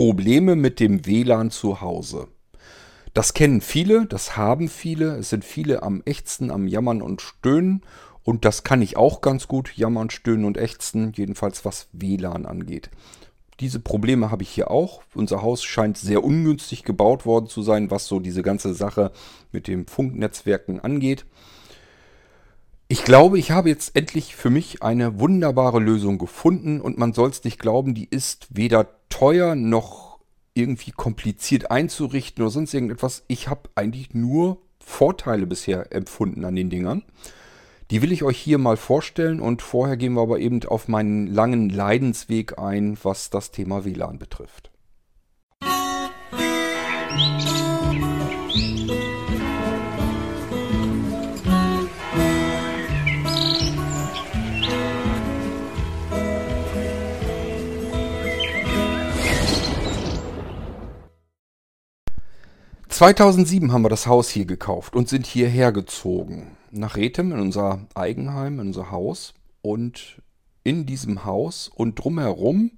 Probleme mit dem WLAN zu Hause. Das kennen viele, das haben viele. Es sind viele am Ächzen, am Jammern und Stöhnen. Und das kann ich auch ganz gut, jammern, stöhnen und ächzen, jedenfalls was WLAN angeht. Diese Probleme habe ich hier auch. Unser Haus scheint sehr ungünstig gebaut worden zu sein, was so diese ganze Sache mit den Funknetzwerken angeht. Ich glaube, ich habe jetzt endlich für mich eine wunderbare Lösung gefunden und man soll es nicht glauben, die ist weder teuer noch irgendwie kompliziert einzurichten oder sonst irgendetwas. Ich habe eigentlich nur Vorteile bisher empfunden an den Dingern. Die will ich euch hier mal vorstellen und vorher gehen wir aber eben auf meinen langen Leidensweg ein, was das Thema WLAN betrifft. Musik 2007 haben wir das Haus hier gekauft und sind hierher gezogen. Nach Rethem in unser Eigenheim, in unser Haus. Und in diesem Haus und drumherum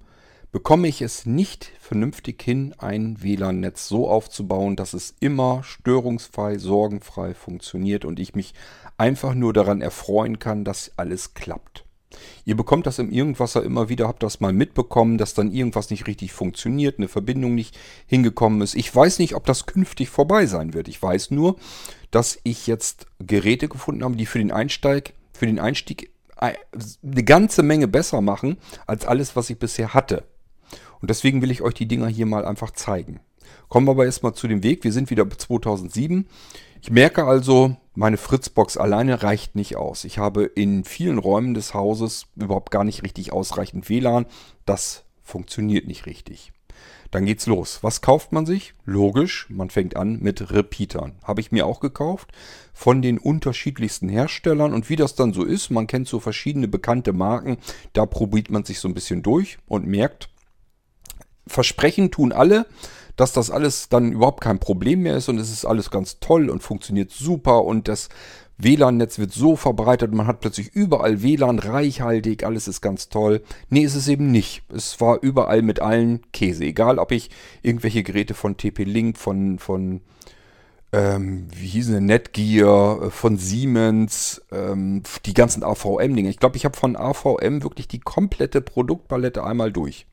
bekomme ich es nicht vernünftig hin, ein WLAN-Netz so aufzubauen, dass es immer störungsfrei, sorgenfrei funktioniert und ich mich einfach nur daran erfreuen kann, dass alles klappt. Ihr bekommt das im Irgendwasser immer wieder, habt das mal mitbekommen, dass dann irgendwas nicht richtig funktioniert, eine Verbindung nicht hingekommen ist. Ich weiß nicht, ob das künftig vorbei sein wird. Ich weiß nur, dass ich jetzt Geräte gefunden habe, die für den Einsteig, für den Einstieg eine ganze Menge besser machen als alles, was ich bisher hatte. Und deswegen will ich euch die Dinger hier mal einfach zeigen. Kommen wir aber erstmal zu dem Weg. Wir sind wieder bei 2007. Ich merke also, meine Fritzbox alleine reicht nicht aus. Ich habe in vielen Räumen des Hauses überhaupt gar nicht richtig ausreichend WLAN. Das funktioniert nicht richtig. Dann geht's los. Was kauft man sich? Logisch, man fängt an mit Repeatern. Habe ich mir auch gekauft von den unterschiedlichsten Herstellern und wie das dann so ist, man kennt so verschiedene bekannte Marken, da probiert man sich so ein bisschen durch und merkt, Versprechen tun alle, dass das alles dann überhaupt kein Problem mehr ist und es ist alles ganz toll und funktioniert super und das WLAN-Netz wird so verbreitet, man hat plötzlich überall WLAN reichhaltig, alles ist ganz toll. Nee, ist es eben nicht. Es war überall mit allen Käse. Egal, ob ich irgendwelche Geräte von TP-Link, von, von ähm, wie hießen denn, Netgear, äh, von Siemens, ähm, die ganzen AVM-Dinge. Ich glaube, ich habe von AVM wirklich die komplette Produktpalette einmal durch.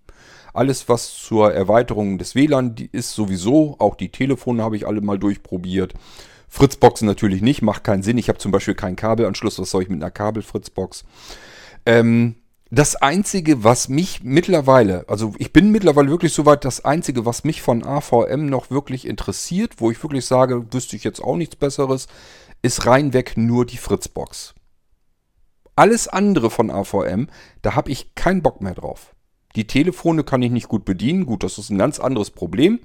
Alles, was zur Erweiterung des WLAN ist, sowieso. Auch die Telefone habe ich alle mal durchprobiert. Fritzboxen natürlich nicht, macht keinen Sinn. Ich habe zum Beispiel keinen Kabelanschluss. Was soll ich mit einer Kabel-Fritzbox? Ähm, das Einzige, was mich mittlerweile, also ich bin mittlerweile wirklich so weit, das Einzige, was mich von AVM noch wirklich interessiert, wo ich wirklich sage, wüsste ich jetzt auch nichts Besseres, ist reinweg nur die Fritzbox. Alles andere von AVM, da habe ich keinen Bock mehr drauf. Die Telefone kann ich nicht gut bedienen. Gut, das ist ein ganz anderes Problem.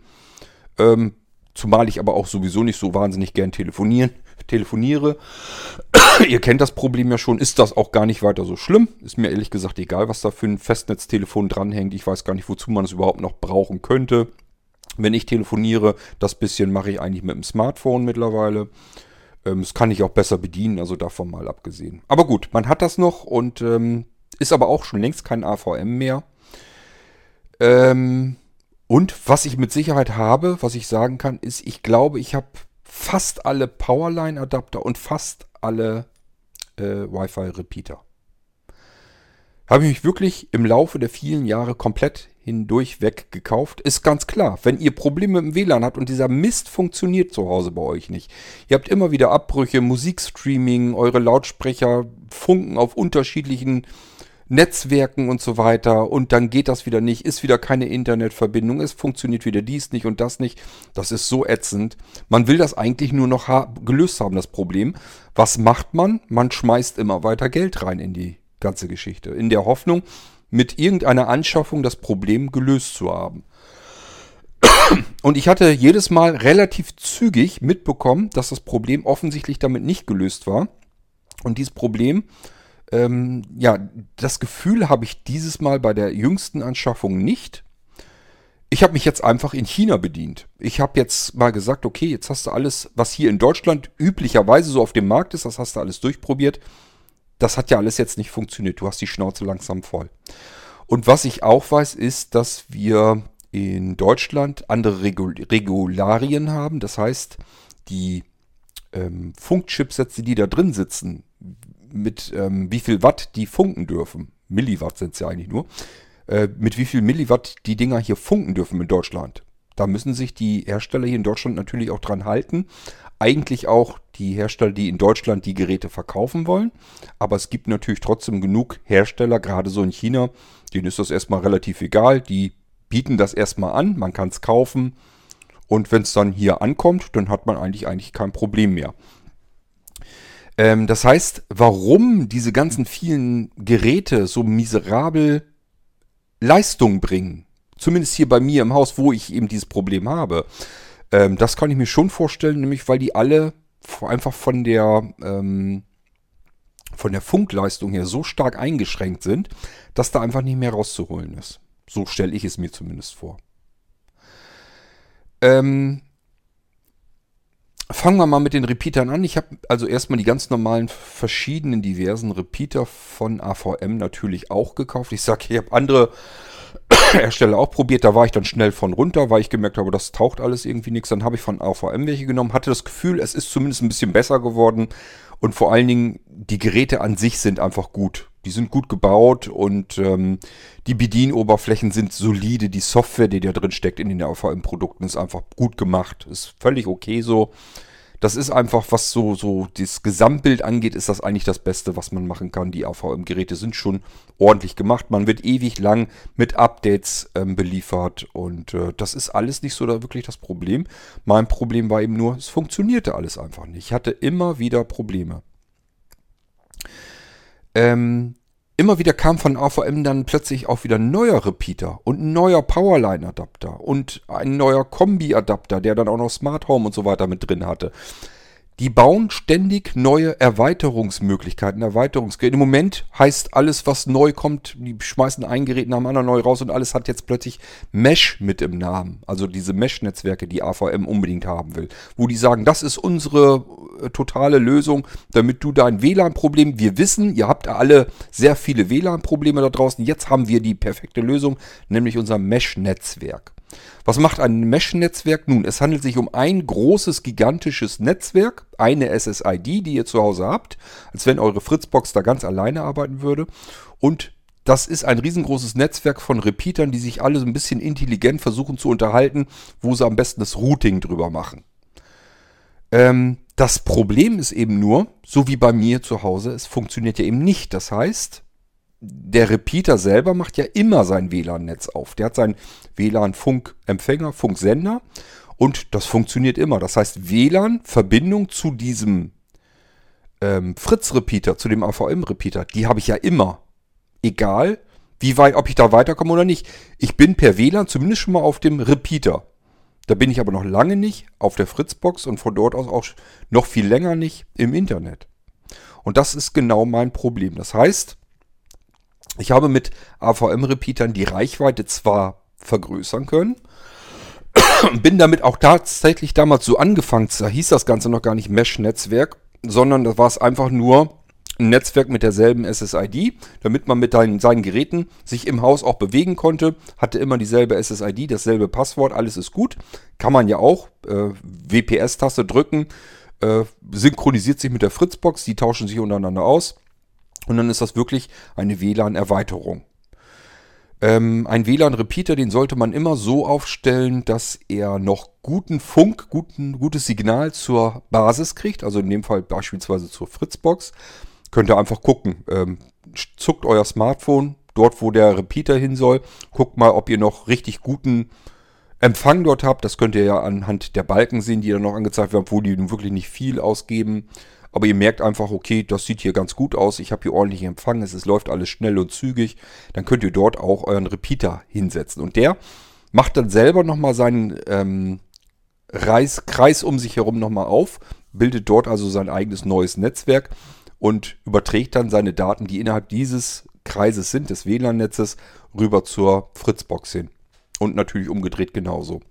Ähm, zumal ich aber auch sowieso nicht so wahnsinnig gern telefonieren, telefoniere. Ihr kennt das Problem ja schon. Ist das auch gar nicht weiter so schlimm? Ist mir ehrlich gesagt egal, was da für ein Festnetztelefon dranhängt. Ich weiß gar nicht, wozu man es überhaupt noch brauchen könnte. Wenn ich telefoniere, das bisschen mache ich eigentlich mit dem Smartphone mittlerweile. Ähm, das kann ich auch besser bedienen, also davon mal abgesehen. Aber gut, man hat das noch und ähm, ist aber auch schon längst kein AVM mehr. Ähm, und was ich mit Sicherheit habe, was ich sagen kann, ist, ich glaube, ich habe fast alle Powerline-Adapter und fast alle äh, Wi-Fi-Repeater. Habe ich mich wirklich im Laufe der vielen Jahre komplett hindurchweg gekauft. Ist ganz klar, wenn ihr Probleme mit dem WLAN habt und dieser Mist funktioniert zu Hause bei euch nicht. Ihr habt immer wieder Abbrüche, Musikstreaming, eure Lautsprecher funken auf unterschiedlichen Netzwerken und so weiter und dann geht das wieder nicht, ist wieder keine Internetverbindung, es funktioniert wieder dies nicht und das nicht. Das ist so ätzend. Man will das eigentlich nur noch ha gelöst haben, das Problem. Was macht man? Man schmeißt immer weiter Geld rein in die ganze Geschichte, in der Hoffnung, mit irgendeiner Anschaffung das Problem gelöst zu haben. Und ich hatte jedes Mal relativ zügig mitbekommen, dass das Problem offensichtlich damit nicht gelöst war. Und dieses Problem ähm, ja, das Gefühl habe ich dieses Mal bei der jüngsten Anschaffung nicht. Ich habe mich jetzt einfach in China bedient. Ich habe jetzt mal gesagt, okay, jetzt hast du alles, was hier in Deutschland üblicherweise so auf dem Markt ist, das hast du alles durchprobiert. Das hat ja alles jetzt nicht funktioniert. Du hast die Schnauze langsam voll. Und was ich auch weiß, ist, dass wir in Deutschland andere Regul Regularien haben. Das heißt, die ähm, Funkchipsätze, die da drin sitzen, mit ähm, wie viel Watt die funken dürfen, Milliwatt sind es ja eigentlich nur, äh, mit wie viel Milliwatt die Dinger hier funken dürfen in Deutschland. Da müssen sich die Hersteller hier in Deutschland natürlich auch dran halten. Eigentlich auch die Hersteller, die in Deutschland die Geräte verkaufen wollen. Aber es gibt natürlich trotzdem genug Hersteller, gerade so in China, denen ist das erstmal relativ egal. Die bieten das erstmal an, man kann es kaufen. Und wenn es dann hier ankommt, dann hat man eigentlich, eigentlich kein Problem mehr. Ähm, das heißt, warum diese ganzen vielen Geräte so miserabel Leistung bringen, zumindest hier bei mir im Haus, wo ich eben dieses Problem habe, ähm, das kann ich mir schon vorstellen, nämlich weil die alle einfach von der, ähm, von der Funkleistung her so stark eingeschränkt sind, dass da einfach nicht mehr rauszuholen ist. So stelle ich es mir zumindest vor. Ähm, fangen wir mal mit den Repeatern an. Ich habe also erstmal die ganz normalen verschiedenen diversen Repeater von AVM natürlich auch gekauft. Ich sage, ich habe andere Hersteller auch probiert. Da war ich dann schnell von runter, weil ich gemerkt habe, das taucht alles irgendwie nichts. Dann habe ich von AVM welche genommen, hatte das Gefühl, es ist zumindest ein bisschen besser geworden. Und vor allen Dingen, die Geräte an sich sind einfach gut. Die sind gut gebaut und ähm, die Bedienoberflächen sind solide. Die Software, die da drin steckt in den AVM-Produkten, ist einfach gut gemacht. Ist völlig okay so. Das ist einfach, was so, so das Gesamtbild angeht, ist das eigentlich das Beste, was man machen kann. Die AVM-Geräte sind schon ordentlich gemacht. Man wird ewig lang mit Updates ähm, beliefert und äh, das ist alles nicht so da wirklich das Problem. Mein Problem war eben nur, es funktionierte alles einfach nicht. Ich hatte immer wieder Probleme. Ähm, immer wieder kam von AVM dann plötzlich auch wieder ein neuer Repeater und ein neuer Powerline-Adapter und ein neuer Kombi-Adapter, der dann auch noch Smart Home und so weiter mit drin hatte. Die bauen ständig neue Erweiterungsmöglichkeiten, Erweiterungsgeräte. Im Moment heißt alles, was neu kommt, die schmeißen ein Gerät nach dem anderen neu raus und alles hat jetzt plötzlich Mesh mit im Namen. Also diese Mesh-Netzwerke, die AVM unbedingt haben will. Wo die sagen, das ist unsere äh, totale Lösung, damit du dein WLAN-Problem, wir wissen, ihr habt alle sehr viele WLAN-Probleme da draußen. Jetzt haben wir die perfekte Lösung, nämlich unser Mesh-Netzwerk. Was macht ein Mesh-Netzwerk? Nun, es handelt sich um ein großes, gigantisches Netzwerk, eine SSID, die ihr zu Hause habt, als wenn eure Fritzbox da ganz alleine arbeiten würde. Und das ist ein riesengroßes Netzwerk von Repeatern, die sich alle so ein bisschen intelligent versuchen zu unterhalten, wo sie am besten das Routing drüber machen. Ähm, das Problem ist eben nur, so wie bei mir zu Hause, es funktioniert ja eben nicht. Das heißt, der Repeater selber macht ja immer sein WLAN-Netz auf. Der hat seinen WLAN-Funkempfänger, Funksender und das funktioniert immer. Das heißt, WLAN-Verbindung zu diesem ähm, Fritz-Repeater, zu dem AVM-Repeater, die habe ich ja immer. Egal, wie weit, ob ich da weiterkomme oder nicht. Ich bin per WLAN zumindest schon mal auf dem Repeater. Da bin ich aber noch lange nicht auf der Fritzbox und von dort aus auch noch viel länger nicht im Internet. Und das ist genau mein Problem. Das heißt, ich habe mit AVM-Repeatern die Reichweite zwar vergrößern können, bin damit auch tatsächlich damals so angefangen, da hieß das Ganze noch gar nicht Mesh-Netzwerk, sondern da war es einfach nur ein Netzwerk mit derselben SSID, damit man mit seinen Geräten sich im Haus auch bewegen konnte. Hatte immer dieselbe SSID, dasselbe Passwort, alles ist gut. Kann man ja auch. Äh, WPS-Taste drücken, äh, synchronisiert sich mit der Fritzbox, die tauschen sich untereinander aus. Und dann ist das wirklich eine WLAN-Erweiterung. Ähm, ein WLAN-Repeater, den sollte man immer so aufstellen, dass er noch guten Funk, guten, gutes Signal zur Basis kriegt, also in dem Fall beispielsweise zur Fritzbox. Könnt ihr einfach gucken. Ähm, zuckt euer Smartphone dort, wo der Repeater hin soll. Guckt mal, ob ihr noch richtig guten Empfang dort habt. Das könnt ihr ja anhand der Balken sehen, die da noch angezeigt werden, obwohl die nun wirklich nicht viel ausgeben. Aber ihr merkt einfach, okay, das sieht hier ganz gut aus. Ich habe hier ordentlich Empfang. Es ist, läuft alles schnell und zügig. Dann könnt ihr dort auch euren Repeater hinsetzen. Und der macht dann selber nochmal seinen ähm, Reis, Kreis um sich herum nochmal auf. Bildet dort also sein eigenes neues Netzwerk und überträgt dann seine Daten, die innerhalb dieses Kreises sind, des WLAN-Netzes, rüber zur Fritzbox hin. Und natürlich umgedreht genauso.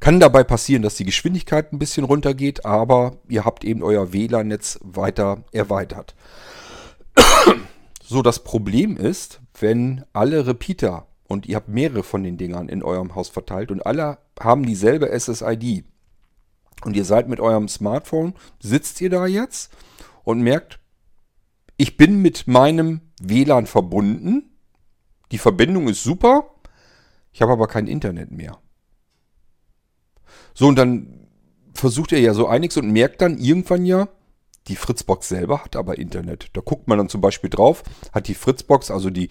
Kann dabei passieren, dass die Geschwindigkeit ein bisschen runtergeht, aber ihr habt eben euer WLAN-Netz weiter erweitert. so, das Problem ist, wenn alle Repeater und ihr habt mehrere von den Dingern in eurem Haus verteilt und alle haben dieselbe SSID und ihr seid mit eurem Smartphone, sitzt ihr da jetzt und merkt, ich bin mit meinem WLAN verbunden, die Verbindung ist super, ich habe aber kein Internet mehr. So, und dann versucht ihr ja so einiges und merkt dann irgendwann ja, die Fritzbox selber hat aber Internet. Da guckt man dann zum Beispiel drauf, hat die Fritzbox, also die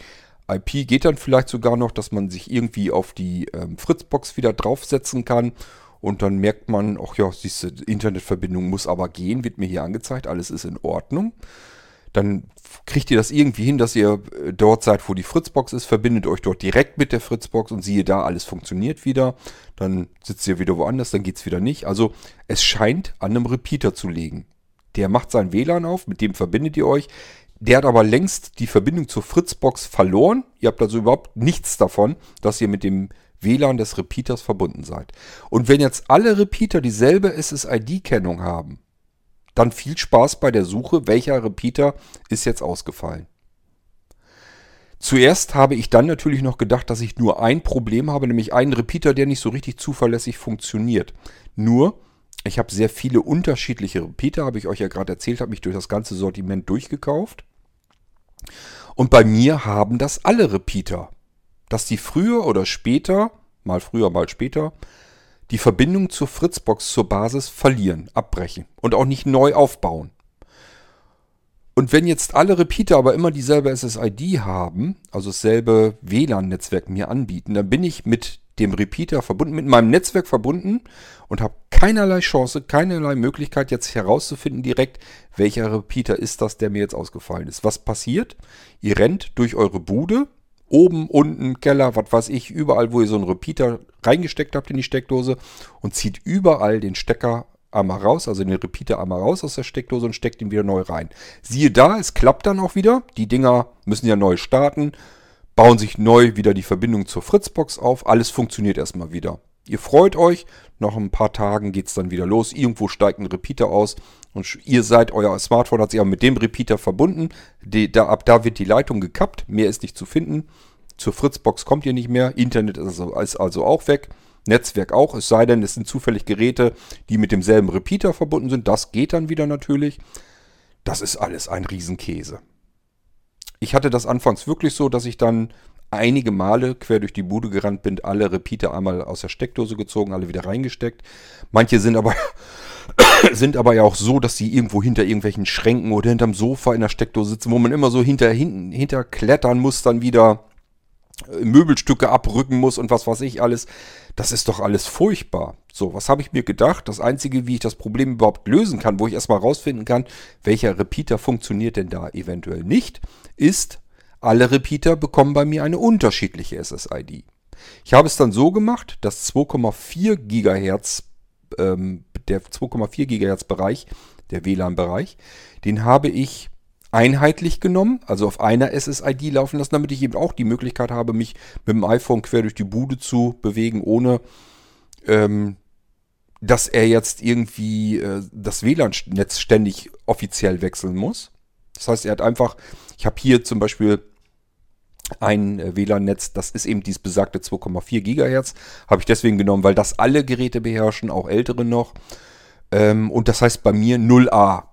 IP geht dann vielleicht sogar noch, dass man sich irgendwie auf die ähm, Fritzbox wieder draufsetzen kann. Und dann merkt man, ach ja, diese Internetverbindung muss aber gehen, wird mir hier angezeigt, alles ist in Ordnung. Dann kriegt ihr das irgendwie hin, dass ihr äh, dort seid, wo die Fritzbox ist, verbindet euch dort direkt mit der Fritzbox und siehe da, alles funktioniert wieder. Dann sitzt ihr wieder woanders, dann geht es wieder nicht. Also es scheint an einem Repeater zu liegen. Der macht sein WLAN auf, mit dem verbindet ihr euch. Der hat aber längst die Verbindung zur Fritzbox verloren. Ihr habt also überhaupt nichts davon, dass ihr mit dem WLAN des Repeaters verbunden seid. Und wenn jetzt alle Repeater dieselbe SSID-Kennung haben, dann viel Spaß bei der Suche, welcher Repeater ist jetzt ausgefallen. Zuerst habe ich dann natürlich noch gedacht, dass ich nur ein Problem habe, nämlich einen Repeater, der nicht so richtig zuverlässig funktioniert. Nur, ich habe sehr viele unterschiedliche Repeater, habe ich euch ja gerade erzählt, habe mich durch das ganze Sortiment durchgekauft. Und bei mir haben das alle Repeater. Dass die früher oder später, mal früher, mal später, die Verbindung zur Fritzbox zur Basis verlieren, abbrechen und auch nicht neu aufbauen. Und wenn jetzt alle Repeater aber immer dieselbe SSID haben, also dasselbe WLAN-Netzwerk mir anbieten, dann bin ich mit dem Repeater verbunden, mit meinem Netzwerk verbunden und habe keinerlei Chance, keinerlei Möglichkeit jetzt herauszufinden direkt, welcher Repeater ist das, der mir jetzt ausgefallen ist. Was passiert? Ihr rennt durch eure Bude, oben, unten, Keller, was weiß ich, überall, wo ihr so einen Repeater reingesteckt habt in die Steckdose und zieht überall den Stecker einmal raus, also den Repeater einmal raus aus der Steckdose und steckt ihn wieder neu rein. Siehe da, es klappt dann auch wieder. Die Dinger müssen ja neu starten, bauen sich neu wieder die Verbindung zur Fritzbox auf. Alles funktioniert erstmal wieder. Ihr freut euch, nach ein paar Tagen geht es dann wieder los. Irgendwo steigt ein Repeater aus und ihr seid, euer Smartphone hat sich aber mit dem Repeater verbunden. Die, da, ab da wird die Leitung gekappt, mehr ist nicht zu finden. Zur Fritzbox kommt ihr nicht mehr. Internet ist also, ist also auch weg. Netzwerk auch, es sei denn, es sind zufällig Geräte, die mit demselben Repeater verbunden sind. Das geht dann wieder natürlich. Das ist alles ein Riesenkäse. Ich hatte das anfangs wirklich so, dass ich dann einige Male quer durch die Bude gerannt bin, alle Repeater einmal aus der Steckdose gezogen, alle wieder reingesteckt. Manche sind aber, sind aber ja auch so, dass sie irgendwo hinter irgendwelchen Schränken oder hinterm Sofa in der Steckdose sitzen, wo man immer so hinter, hinten, hinter klettern muss, dann wieder äh, Möbelstücke abrücken muss und was weiß ich alles. Das ist doch alles furchtbar. So, was habe ich mir gedacht? Das Einzige, wie ich das Problem überhaupt lösen kann, wo ich erstmal rausfinden kann, welcher Repeater funktioniert denn da eventuell nicht, ist alle Repeater bekommen bei mir eine unterschiedliche SSID. Ich habe es dann so gemacht, dass 2,4 GHz, ähm, der 2,4 GHz Bereich, der WLAN-Bereich, den habe ich einheitlich genommen, also auf einer SSID laufen lassen, damit ich eben auch die Möglichkeit habe, mich mit dem iPhone quer durch die Bude zu bewegen, ohne ähm, dass er jetzt irgendwie äh, das WLAN-Netz ständig offiziell wechseln muss. Das heißt, er hat einfach, ich habe hier zum Beispiel ein äh, WLAN-Netz, das ist eben dieses besagte 2,4 Gigahertz. Habe ich deswegen genommen, weil das alle Geräte beherrschen, auch ältere noch. Ähm, und das heißt bei mir 0A.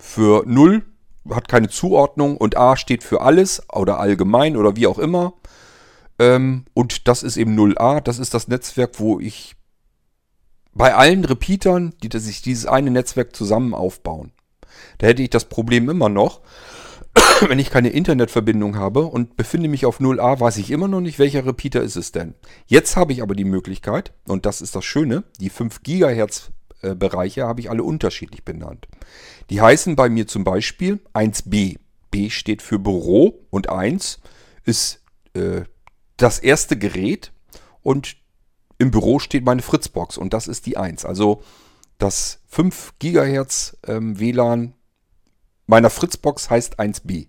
Für 0 hat keine Zuordnung und A steht für alles oder allgemein oder wie auch immer. Ähm, und das ist eben 0A. Das ist das Netzwerk, wo ich bei allen Repeatern, die sich dieses eine Netzwerk zusammen aufbauen. Da hätte ich das Problem immer noch, wenn ich keine Internetverbindung habe und befinde mich auf 0a, weiß ich immer noch nicht, welcher Repeater ist es denn. Jetzt habe ich aber die Möglichkeit, und das ist das Schöne, die 5 GHz äh, Bereiche habe ich alle unterschiedlich benannt. Die heißen bei mir zum Beispiel 1b. B steht für Büro und 1 ist äh, das erste Gerät und im Büro steht meine Fritzbox und das ist die 1. Also das 5 GHz ähm, WLAN meiner Fritzbox heißt 1b.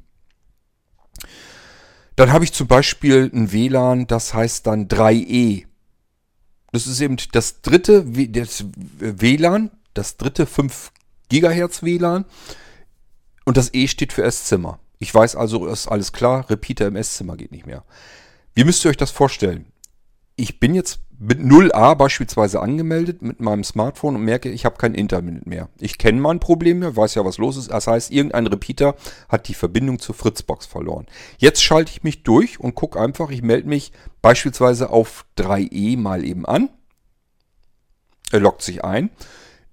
Dann habe ich zum Beispiel ein WLAN, das heißt dann 3e. Das ist eben das dritte das WLAN, das dritte 5 GHz WLAN. Und das E steht für Esszimmer. Ich weiß also, ist alles klar, Repeater im Esszimmer geht nicht mehr. Wie müsst ihr euch das vorstellen? Ich bin jetzt mit 0a beispielsweise angemeldet mit meinem Smartphone und merke, ich habe kein Internet mehr. Ich kenne mein Problem ja, weiß ja, was los ist. Das heißt, irgendein Repeater hat die Verbindung zur Fritzbox verloren. Jetzt schalte ich mich durch und gucke einfach, ich melde mich beispielsweise auf 3e mal eben an. Er loggt sich ein.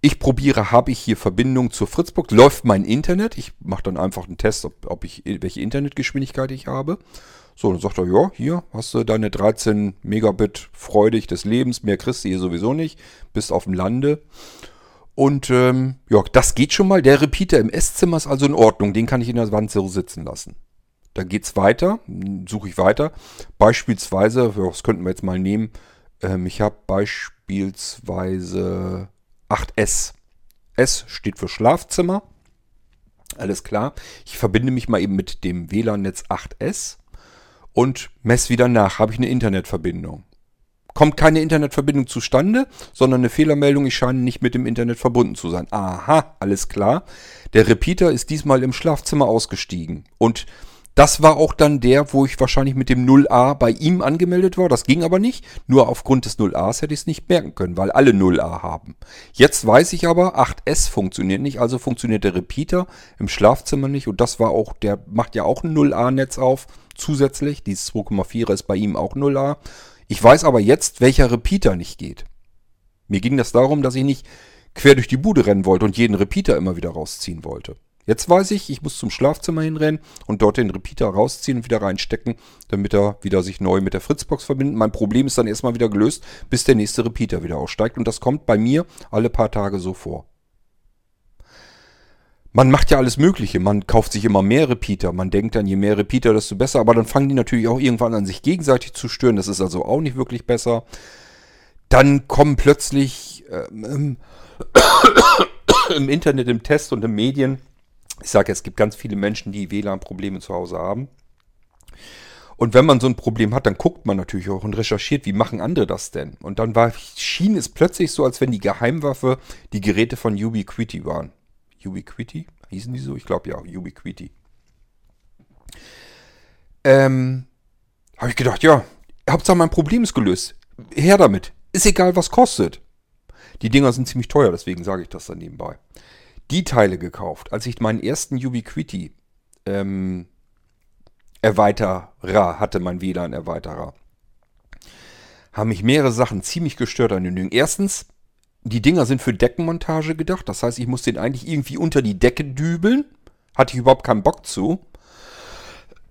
Ich probiere, habe ich hier Verbindung zur Fritzbox? Läuft mein Internet? Ich mache dann einfach einen Test, ob, ob ich welche Internetgeschwindigkeit ich habe. So, dann sagt er, ja, hier hast du deine 13 Megabit freudig des Lebens, mehr kriegst du hier sowieso nicht, bist auf dem Lande. Und ähm, ja, das geht schon mal. Der Repeater im Esszimmer ist also in Ordnung, den kann ich in der Wand so sitzen lassen. Da geht's weiter, suche ich weiter. Beispielsweise, das könnten wir jetzt mal nehmen, ähm, ich habe beispielsweise 8S. S steht für Schlafzimmer. Alles klar. Ich verbinde mich mal eben mit dem WLAN-Netz 8S und messe wieder nach. Habe ich eine Internetverbindung? Kommt keine Internetverbindung zustande, sondern eine Fehlermeldung, ich scheine nicht mit dem Internet verbunden zu sein. Aha, alles klar. Der Repeater ist diesmal im Schlafzimmer ausgestiegen. Und das war auch dann der, wo ich wahrscheinlich mit dem 0a bei ihm angemeldet war. Das ging aber nicht. Nur aufgrund des 0as hätte ich es nicht merken können, weil alle 0a haben. Jetzt weiß ich aber, 8s funktioniert nicht, also funktioniert der Repeater im Schlafzimmer nicht. Und das war auch, der macht ja auch ein 0a-Netz auf zusätzlich. Dieses 2,4 ist bei ihm auch 0a. Ich weiß aber jetzt, welcher Repeater nicht geht. Mir ging das darum, dass ich nicht quer durch die Bude rennen wollte und jeden Repeater immer wieder rausziehen wollte. Jetzt weiß ich, ich muss zum Schlafzimmer hinrennen und dort den Repeater rausziehen und wieder reinstecken, damit er wieder sich neu mit der Fritzbox verbindet. Mein Problem ist dann erstmal wieder gelöst, bis der nächste Repeater wieder aussteigt. Und das kommt bei mir alle paar Tage so vor. Man macht ja alles Mögliche. Man kauft sich immer mehr Repeater. Man denkt dann, je mehr Repeater, desto besser. Aber dann fangen die natürlich auch irgendwann an, sich gegenseitig zu stören. Das ist also auch nicht wirklich besser. Dann kommen plötzlich ähm, im Internet, im Test und in Medien ich sage, es gibt ganz viele Menschen, die WLAN-Probleme zu Hause haben. Und wenn man so ein Problem hat, dann guckt man natürlich auch und recherchiert, wie machen andere das denn? Und dann war, schien es plötzlich so, als wenn die Geheimwaffe die Geräte von Ubiquiti waren. Ubiquiti? Hießen die so? Ich glaube ja, Ubiquiti. Ähm, habe ich gedacht, ja, Hauptsache mein Problem ist gelöst. Her damit. Ist egal, was kostet. Die Dinger sind ziemlich teuer, deswegen sage ich das dann nebenbei die Teile gekauft, als ich meinen ersten Ubiquiti ähm, Erweiterer hatte, mein WLAN-Erweiterer. Haben mich mehrere Sachen ziemlich gestört an den Dingen. Erstens, die Dinger sind für Deckenmontage gedacht. Das heißt, ich muss den eigentlich irgendwie unter die Decke dübeln. Hatte ich überhaupt keinen Bock zu.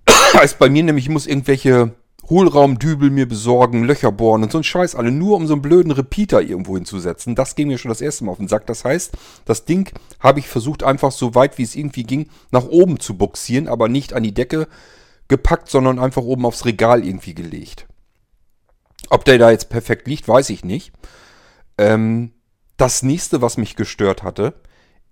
heißt bei mir nämlich, ich muss irgendwelche Hohlraumdübel mir besorgen, Löcher bohren und so ein Scheiß, alle nur um so einen blöden Repeater irgendwo hinzusetzen. Das ging mir schon das erste Mal auf den Sack. Das heißt, das Ding habe ich versucht einfach so weit wie es irgendwie ging nach oben zu buxieren, aber nicht an die Decke gepackt, sondern einfach oben aufs Regal irgendwie gelegt. Ob der da jetzt perfekt liegt, weiß ich nicht. Ähm, das nächste, was mich gestört hatte,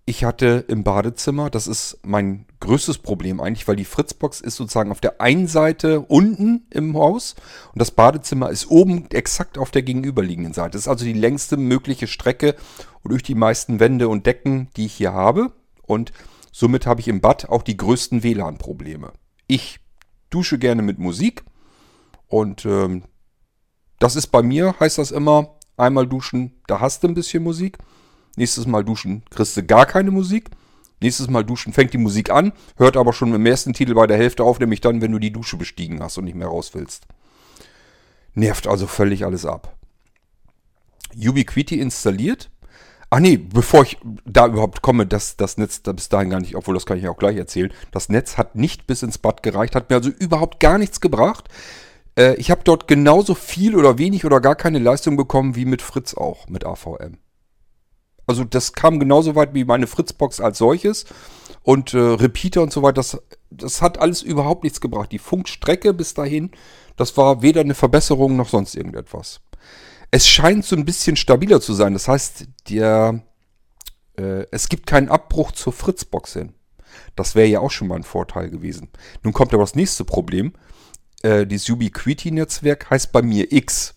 ich hatte im Badezimmer, das ist mein größtes Problem eigentlich, weil die Fritzbox ist sozusagen auf der einen Seite unten im Haus und das Badezimmer ist oben exakt auf der gegenüberliegenden Seite. Das ist also die längste mögliche Strecke durch die meisten Wände und Decken, die ich hier habe. Und somit habe ich im Bad auch die größten WLAN-Probleme. Ich dusche gerne mit Musik und ähm, das ist bei mir, heißt das immer, einmal duschen, da hast du ein bisschen Musik. Nächstes Mal duschen kriegst du gar keine Musik. Nächstes Mal duschen fängt die Musik an, hört aber schon im ersten Titel bei der Hälfte auf, nämlich dann, wenn du die Dusche bestiegen hast und nicht mehr raus willst. Nervt also völlig alles ab. Ubiquiti installiert. Ach nee, bevor ich da überhaupt komme, dass das Netz da bis dahin gar nicht, obwohl das kann ich ja auch gleich erzählen. Das Netz hat nicht bis ins Bad gereicht, hat mir also überhaupt gar nichts gebracht. Äh, ich habe dort genauso viel oder wenig oder gar keine Leistung bekommen wie mit Fritz auch, mit AVM. Also das kam genauso weit wie meine Fritzbox als solches. Und äh, Repeater und so weiter, das, das hat alles überhaupt nichts gebracht. Die Funkstrecke bis dahin, das war weder eine Verbesserung noch sonst irgendetwas. Es scheint so ein bisschen stabiler zu sein. Das heißt, der, äh, es gibt keinen Abbruch zur Fritzbox hin. Das wäre ja auch schon mal ein Vorteil gewesen. Nun kommt aber das nächste Problem. Äh, dieses Ubiquiti-Netzwerk heißt bei mir X.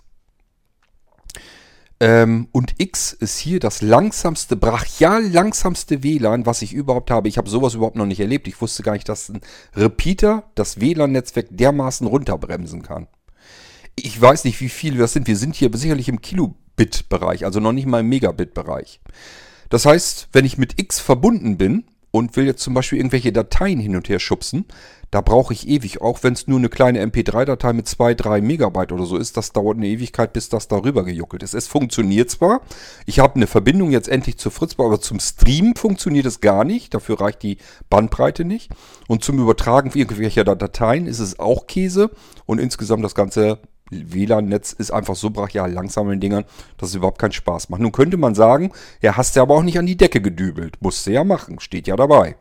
Ähm, und X ist hier das langsamste, brachial langsamste WLAN, was ich überhaupt habe. Ich habe sowas überhaupt noch nicht erlebt. Ich wusste gar nicht, dass ein Repeater das WLAN-Netzwerk dermaßen runterbremsen kann. ich weiß nicht, wie viele das sind. Wir sind hier sicherlich im Kilobit-Bereich, also noch nicht mal im Megabit-Bereich. Das heißt, wenn ich mit X verbunden bin und will jetzt zum Beispiel irgendwelche Dateien hin und her schubsen, da brauche ich ewig, auch wenn es nur eine kleine MP3-Datei mit 2, 3 Megabyte oder so ist, das dauert eine Ewigkeit, bis das darüber gejuckelt ist. Es funktioniert zwar, ich habe eine Verbindung jetzt endlich zu Fritzbox, aber zum Streamen funktioniert es gar nicht, dafür reicht die Bandbreite nicht. Und zum Übertragen irgendwelcher Dateien ist es auch Käse und insgesamt das ganze WLAN-Netz ist einfach so brachial langsam in den Dingern, dass es überhaupt keinen Spaß macht. Nun könnte man sagen, ja, hast du aber auch nicht an die Decke gedübelt. Musst du ja machen, steht ja dabei.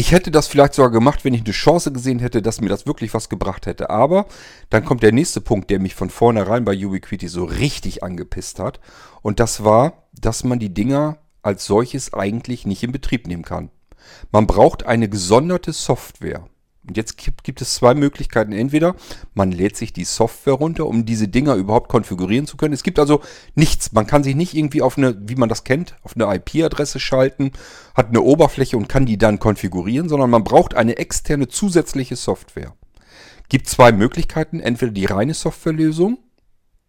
Ich hätte das vielleicht sogar gemacht, wenn ich eine Chance gesehen hätte, dass mir das wirklich was gebracht hätte. Aber dann kommt der nächste Punkt, der mich von vornherein bei Ubiquiti so richtig angepisst hat. Und das war, dass man die Dinger als solches eigentlich nicht in Betrieb nehmen kann. Man braucht eine gesonderte Software. Und jetzt gibt, es zwei Möglichkeiten. Entweder man lädt sich die Software runter, um diese Dinger überhaupt konfigurieren zu können. Es gibt also nichts. Man kann sich nicht irgendwie auf eine, wie man das kennt, auf eine IP-Adresse schalten, hat eine Oberfläche und kann die dann konfigurieren, sondern man braucht eine externe zusätzliche Software. Gibt zwei Möglichkeiten. Entweder die reine Softwarelösung,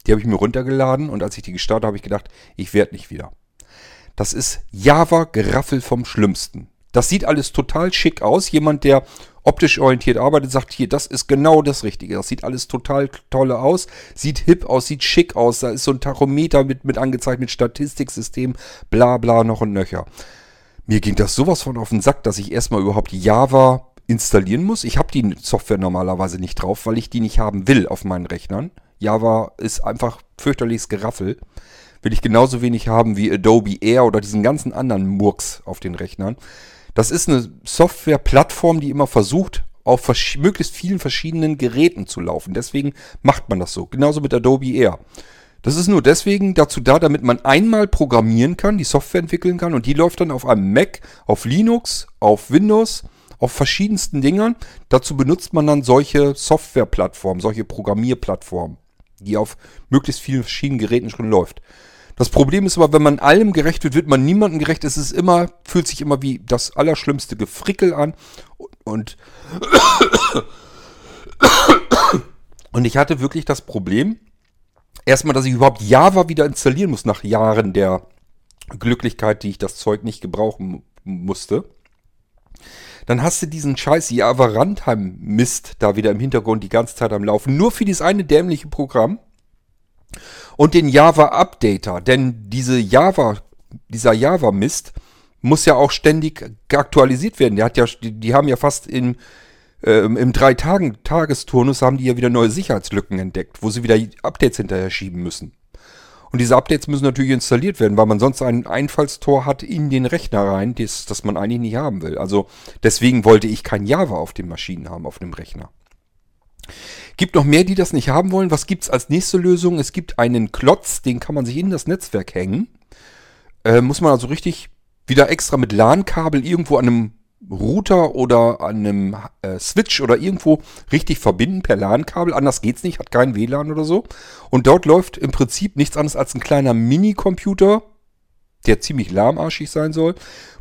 die habe ich mir runtergeladen und als ich die gestartet habe, habe ich gedacht, ich werde nicht wieder. Das ist Java-Geraffel vom Schlimmsten. Das sieht alles total schick aus. Jemand, der optisch orientiert arbeitet, sagt hier, das ist genau das Richtige. Das sieht alles total tolle aus, sieht hip aus, sieht schick aus. Da ist so ein Tachometer mit, mit angezeigt, mit Statistiksystem, bla bla noch und nöcher. Mir ging das sowas von auf den Sack, dass ich erstmal überhaupt Java installieren muss. Ich habe die Software normalerweise nicht drauf, weil ich die nicht haben will auf meinen Rechnern. Java ist einfach fürchterliches Geraffel. Will ich genauso wenig haben wie Adobe Air oder diesen ganzen anderen Murks auf den Rechnern. Das ist eine Softwareplattform, die immer versucht, auf möglichst vielen verschiedenen Geräten zu laufen. Deswegen macht man das so. Genauso mit Adobe Air. Das ist nur deswegen dazu da, damit man einmal programmieren kann, die Software entwickeln kann und die läuft dann auf einem Mac, auf Linux, auf Windows, auf verschiedensten Dingern. Dazu benutzt man dann solche Softwareplattformen, solche Programmierplattformen, die auf möglichst vielen verschiedenen Geräten schon läuft. Das Problem ist aber, wenn man allem gerecht wird, wird man niemandem gerecht. Es ist immer, fühlt sich immer wie das allerschlimmste Gefrickel an. Und, und ich hatte wirklich das Problem, erstmal, dass ich überhaupt Java wieder installieren muss nach Jahren der Glücklichkeit, die ich das Zeug nicht gebrauchen musste. Dann hast du diesen scheiß Java Runtime Mist da wieder im Hintergrund die ganze Zeit am Laufen. Nur für dieses eine dämliche Programm und den Java Updater, denn diese Java, dieser Java Mist muss ja auch ständig aktualisiert werden. Der hat ja, die, die haben ja fast in, äh, im drei Tagen Tagesturnus haben die ja wieder neue Sicherheitslücken entdeckt, wo sie wieder Updates hinterher schieben müssen. Und diese Updates müssen natürlich installiert werden, weil man sonst ein Einfallstor hat in den Rechner rein, das, das man eigentlich nicht haben will. Also deswegen wollte ich kein Java auf den Maschinen haben, auf dem Rechner. Gibt noch mehr, die das nicht haben wollen. Was gibt es als nächste Lösung? Es gibt einen Klotz, den kann man sich in das Netzwerk hängen. Äh, muss man also richtig wieder extra mit LAN-Kabel irgendwo an einem Router oder an einem äh, Switch oder irgendwo richtig verbinden per LAN-Kabel. Anders geht's nicht, hat kein WLAN oder so. Und dort läuft im Prinzip nichts anderes als ein kleiner Mini-Computer, der ziemlich lahmarschig sein soll,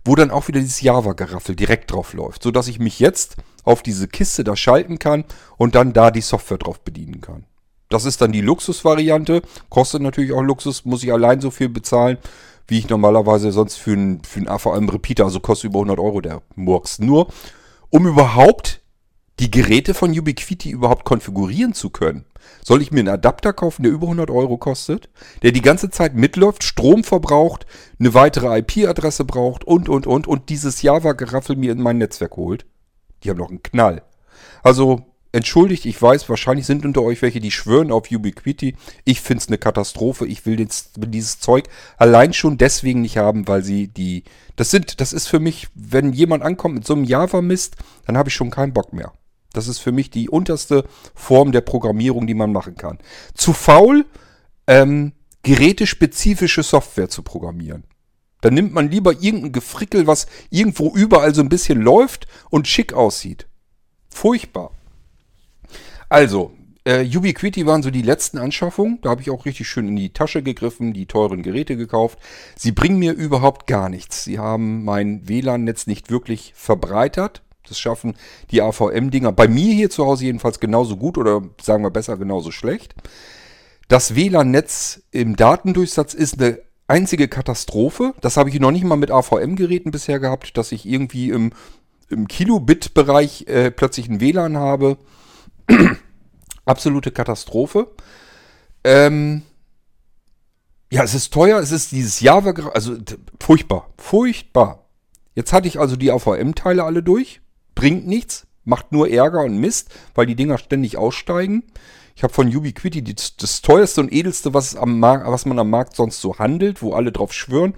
wo dann auch wieder dieses Java-Geraffel direkt drauf läuft, sodass ich mich jetzt auf diese Kiste da schalten kann und dann da die Software drauf bedienen kann. Das ist dann die Luxusvariante, kostet natürlich auch Luxus, muss ich allein so viel bezahlen, wie ich normalerweise sonst für einen, für einen AVM-Repeater, also kostet über 100 Euro der Murks. Nur, um überhaupt die Geräte von Ubiquiti überhaupt konfigurieren zu können, soll ich mir einen Adapter kaufen, der über 100 Euro kostet, der die ganze Zeit mitläuft, Strom verbraucht, eine weitere IP-Adresse braucht und, und, und, und dieses Java-Geraffel mir in mein Netzwerk holt? Die haben noch einen Knall. Also, entschuldigt, ich weiß, wahrscheinlich sind unter euch welche, die schwören auf Ubiquiti. Ich finde es eine Katastrophe. Ich will dieses Zeug allein schon deswegen nicht haben, weil sie die. Das sind, das ist für mich, wenn jemand ankommt mit so einem Java-Mist, dann habe ich schon keinen Bock mehr. Das ist für mich die unterste Form der Programmierung, die man machen kann. Zu faul, ähm, gerätespezifische Software zu programmieren. Dann nimmt man lieber irgendein Gefrickel, was irgendwo überall so ein bisschen läuft und schick aussieht. Furchtbar. Also, äh, Ubiquiti waren so die letzten Anschaffungen. Da habe ich auch richtig schön in die Tasche gegriffen, die teuren Geräte gekauft. Sie bringen mir überhaupt gar nichts. Sie haben mein WLAN-Netz nicht wirklich verbreitert Das schaffen die AVM-Dinger bei mir hier zu Hause jedenfalls genauso gut oder sagen wir besser genauso schlecht. Das WLAN-Netz im Datendurchsatz ist eine einzige Katastrophe. Das habe ich noch nicht mal mit AVM-Geräten bisher gehabt, dass ich irgendwie im, im Kilobit-Bereich äh, plötzlich ein WLAN habe. Absolute Katastrophe. Ähm, ja, es ist teuer, es ist dieses Java, also furchtbar, furchtbar. Jetzt hatte ich also die AVM-Teile alle durch, bringt nichts, macht nur Ärger und Mist, weil die Dinger ständig aussteigen. Ich habe von Ubiquiti das, das teuerste und edelste, was, am was man am Markt sonst so handelt, wo alle drauf schwören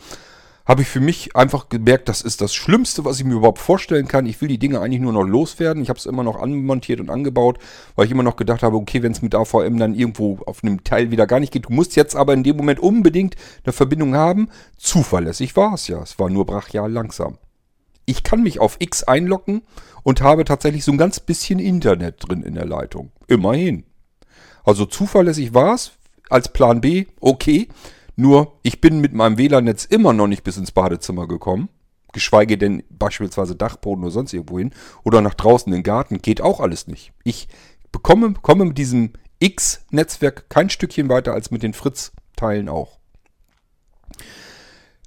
habe ich für mich einfach gemerkt, das ist das Schlimmste, was ich mir überhaupt vorstellen kann. Ich will die Dinge eigentlich nur noch loswerden. Ich habe es immer noch anmontiert und angebaut, weil ich immer noch gedacht habe, okay, wenn es mit AVM dann irgendwo auf einem Teil wieder gar nicht geht, du musst jetzt aber in dem Moment unbedingt eine Verbindung haben. Zuverlässig war es ja. Es war nur brachial langsam. Ich kann mich auf X einloggen und habe tatsächlich so ein ganz bisschen Internet drin in der Leitung. Immerhin. Also zuverlässig war es. Als Plan B, okay. Nur, ich bin mit meinem WLAN-Netz immer noch nicht bis ins Badezimmer gekommen. Geschweige denn beispielsweise Dachboden oder sonst irgendwo hin. Oder nach draußen in den Garten. Geht auch alles nicht. Ich bekomme, komme mit diesem X-Netzwerk kein Stückchen weiter als mit den Fritz-Teilen auch.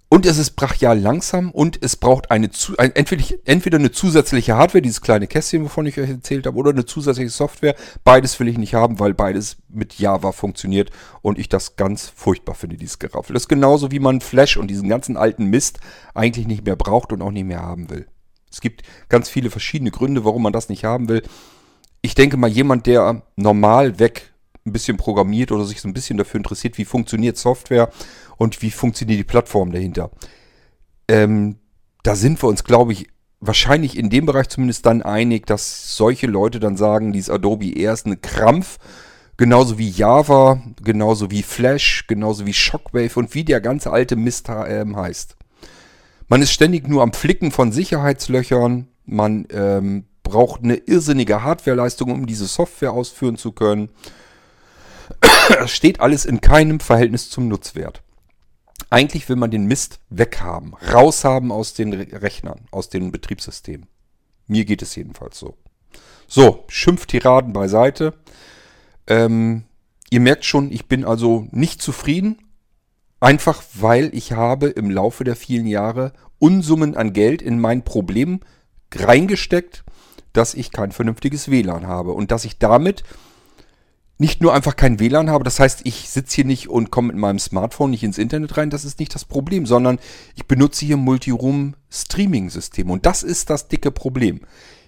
Und es ist brachial langsam und es braucht eine ein, entweder, entweder eine zusätzliche Hardware, dieses kleine Kästchen, wovon ich euch erzählt habe, oder eine zusätzliche Software. Beides will ich nicht haben, weil beides mit Java funktioniert und ich das ganz furchtbar finde, dieses Geraffel. Das ist genauso wie man Flash und diesen ganzen alten Mist eigentlich nicht mehr braucht und auch nicht mehr haben will. Es gibt ganz viele verschiedene Gründe, warum man das nicht haben will. Ich denke mal, jemand, der normal weg ein bisschen programmiert oder sich so ein bisschen dafür interessiert, wie funktioniert Software und wie funktioniert die Plattform dahinter. Ähm, da sind wir uns, glaube ich, wahrscheinlich in dem Bereich zumindest dann einig, dass solche Leute dann sagen, dieses Adobe Air ist eine Krampf, genauso wie Java, genauso wie Flash, genauso wie Shockwave und wie der ganze alte Mist ähm, heißt. Man ist ständig nur am Flicken von Sicherheitslöchern, man ähm, braucht eine irrsinnige Hardwareleistung, um diese Software ausführen zu können. Es steht alles in keinem Verhältnis zum Nutzwert. Eigentlich will man den Mist weghaben, raushaben aus den Rechnern, aus den Betriebssystemen. Mir geht es jedenfalls so. So, Schimpftiraden beiseite. Ähm, ihr merkt schon, ich bin also nicht zufrieden. Einfach weil ich habe im Laufe der vielen Jahre Unsummen an Geld in mein Problem reingesteckt, dass ich kein vernünftiges WLAN habe und dass ich damit nicht nur einfach kein WLAN habe, das heißt, ich sitze hier nicht und komme mit meinem Smartphone nicht ins Internet rein, das ist nicht das Problem, sondern ich benutze hier Multiroom-Streaming-System und das ist das dicke Problem.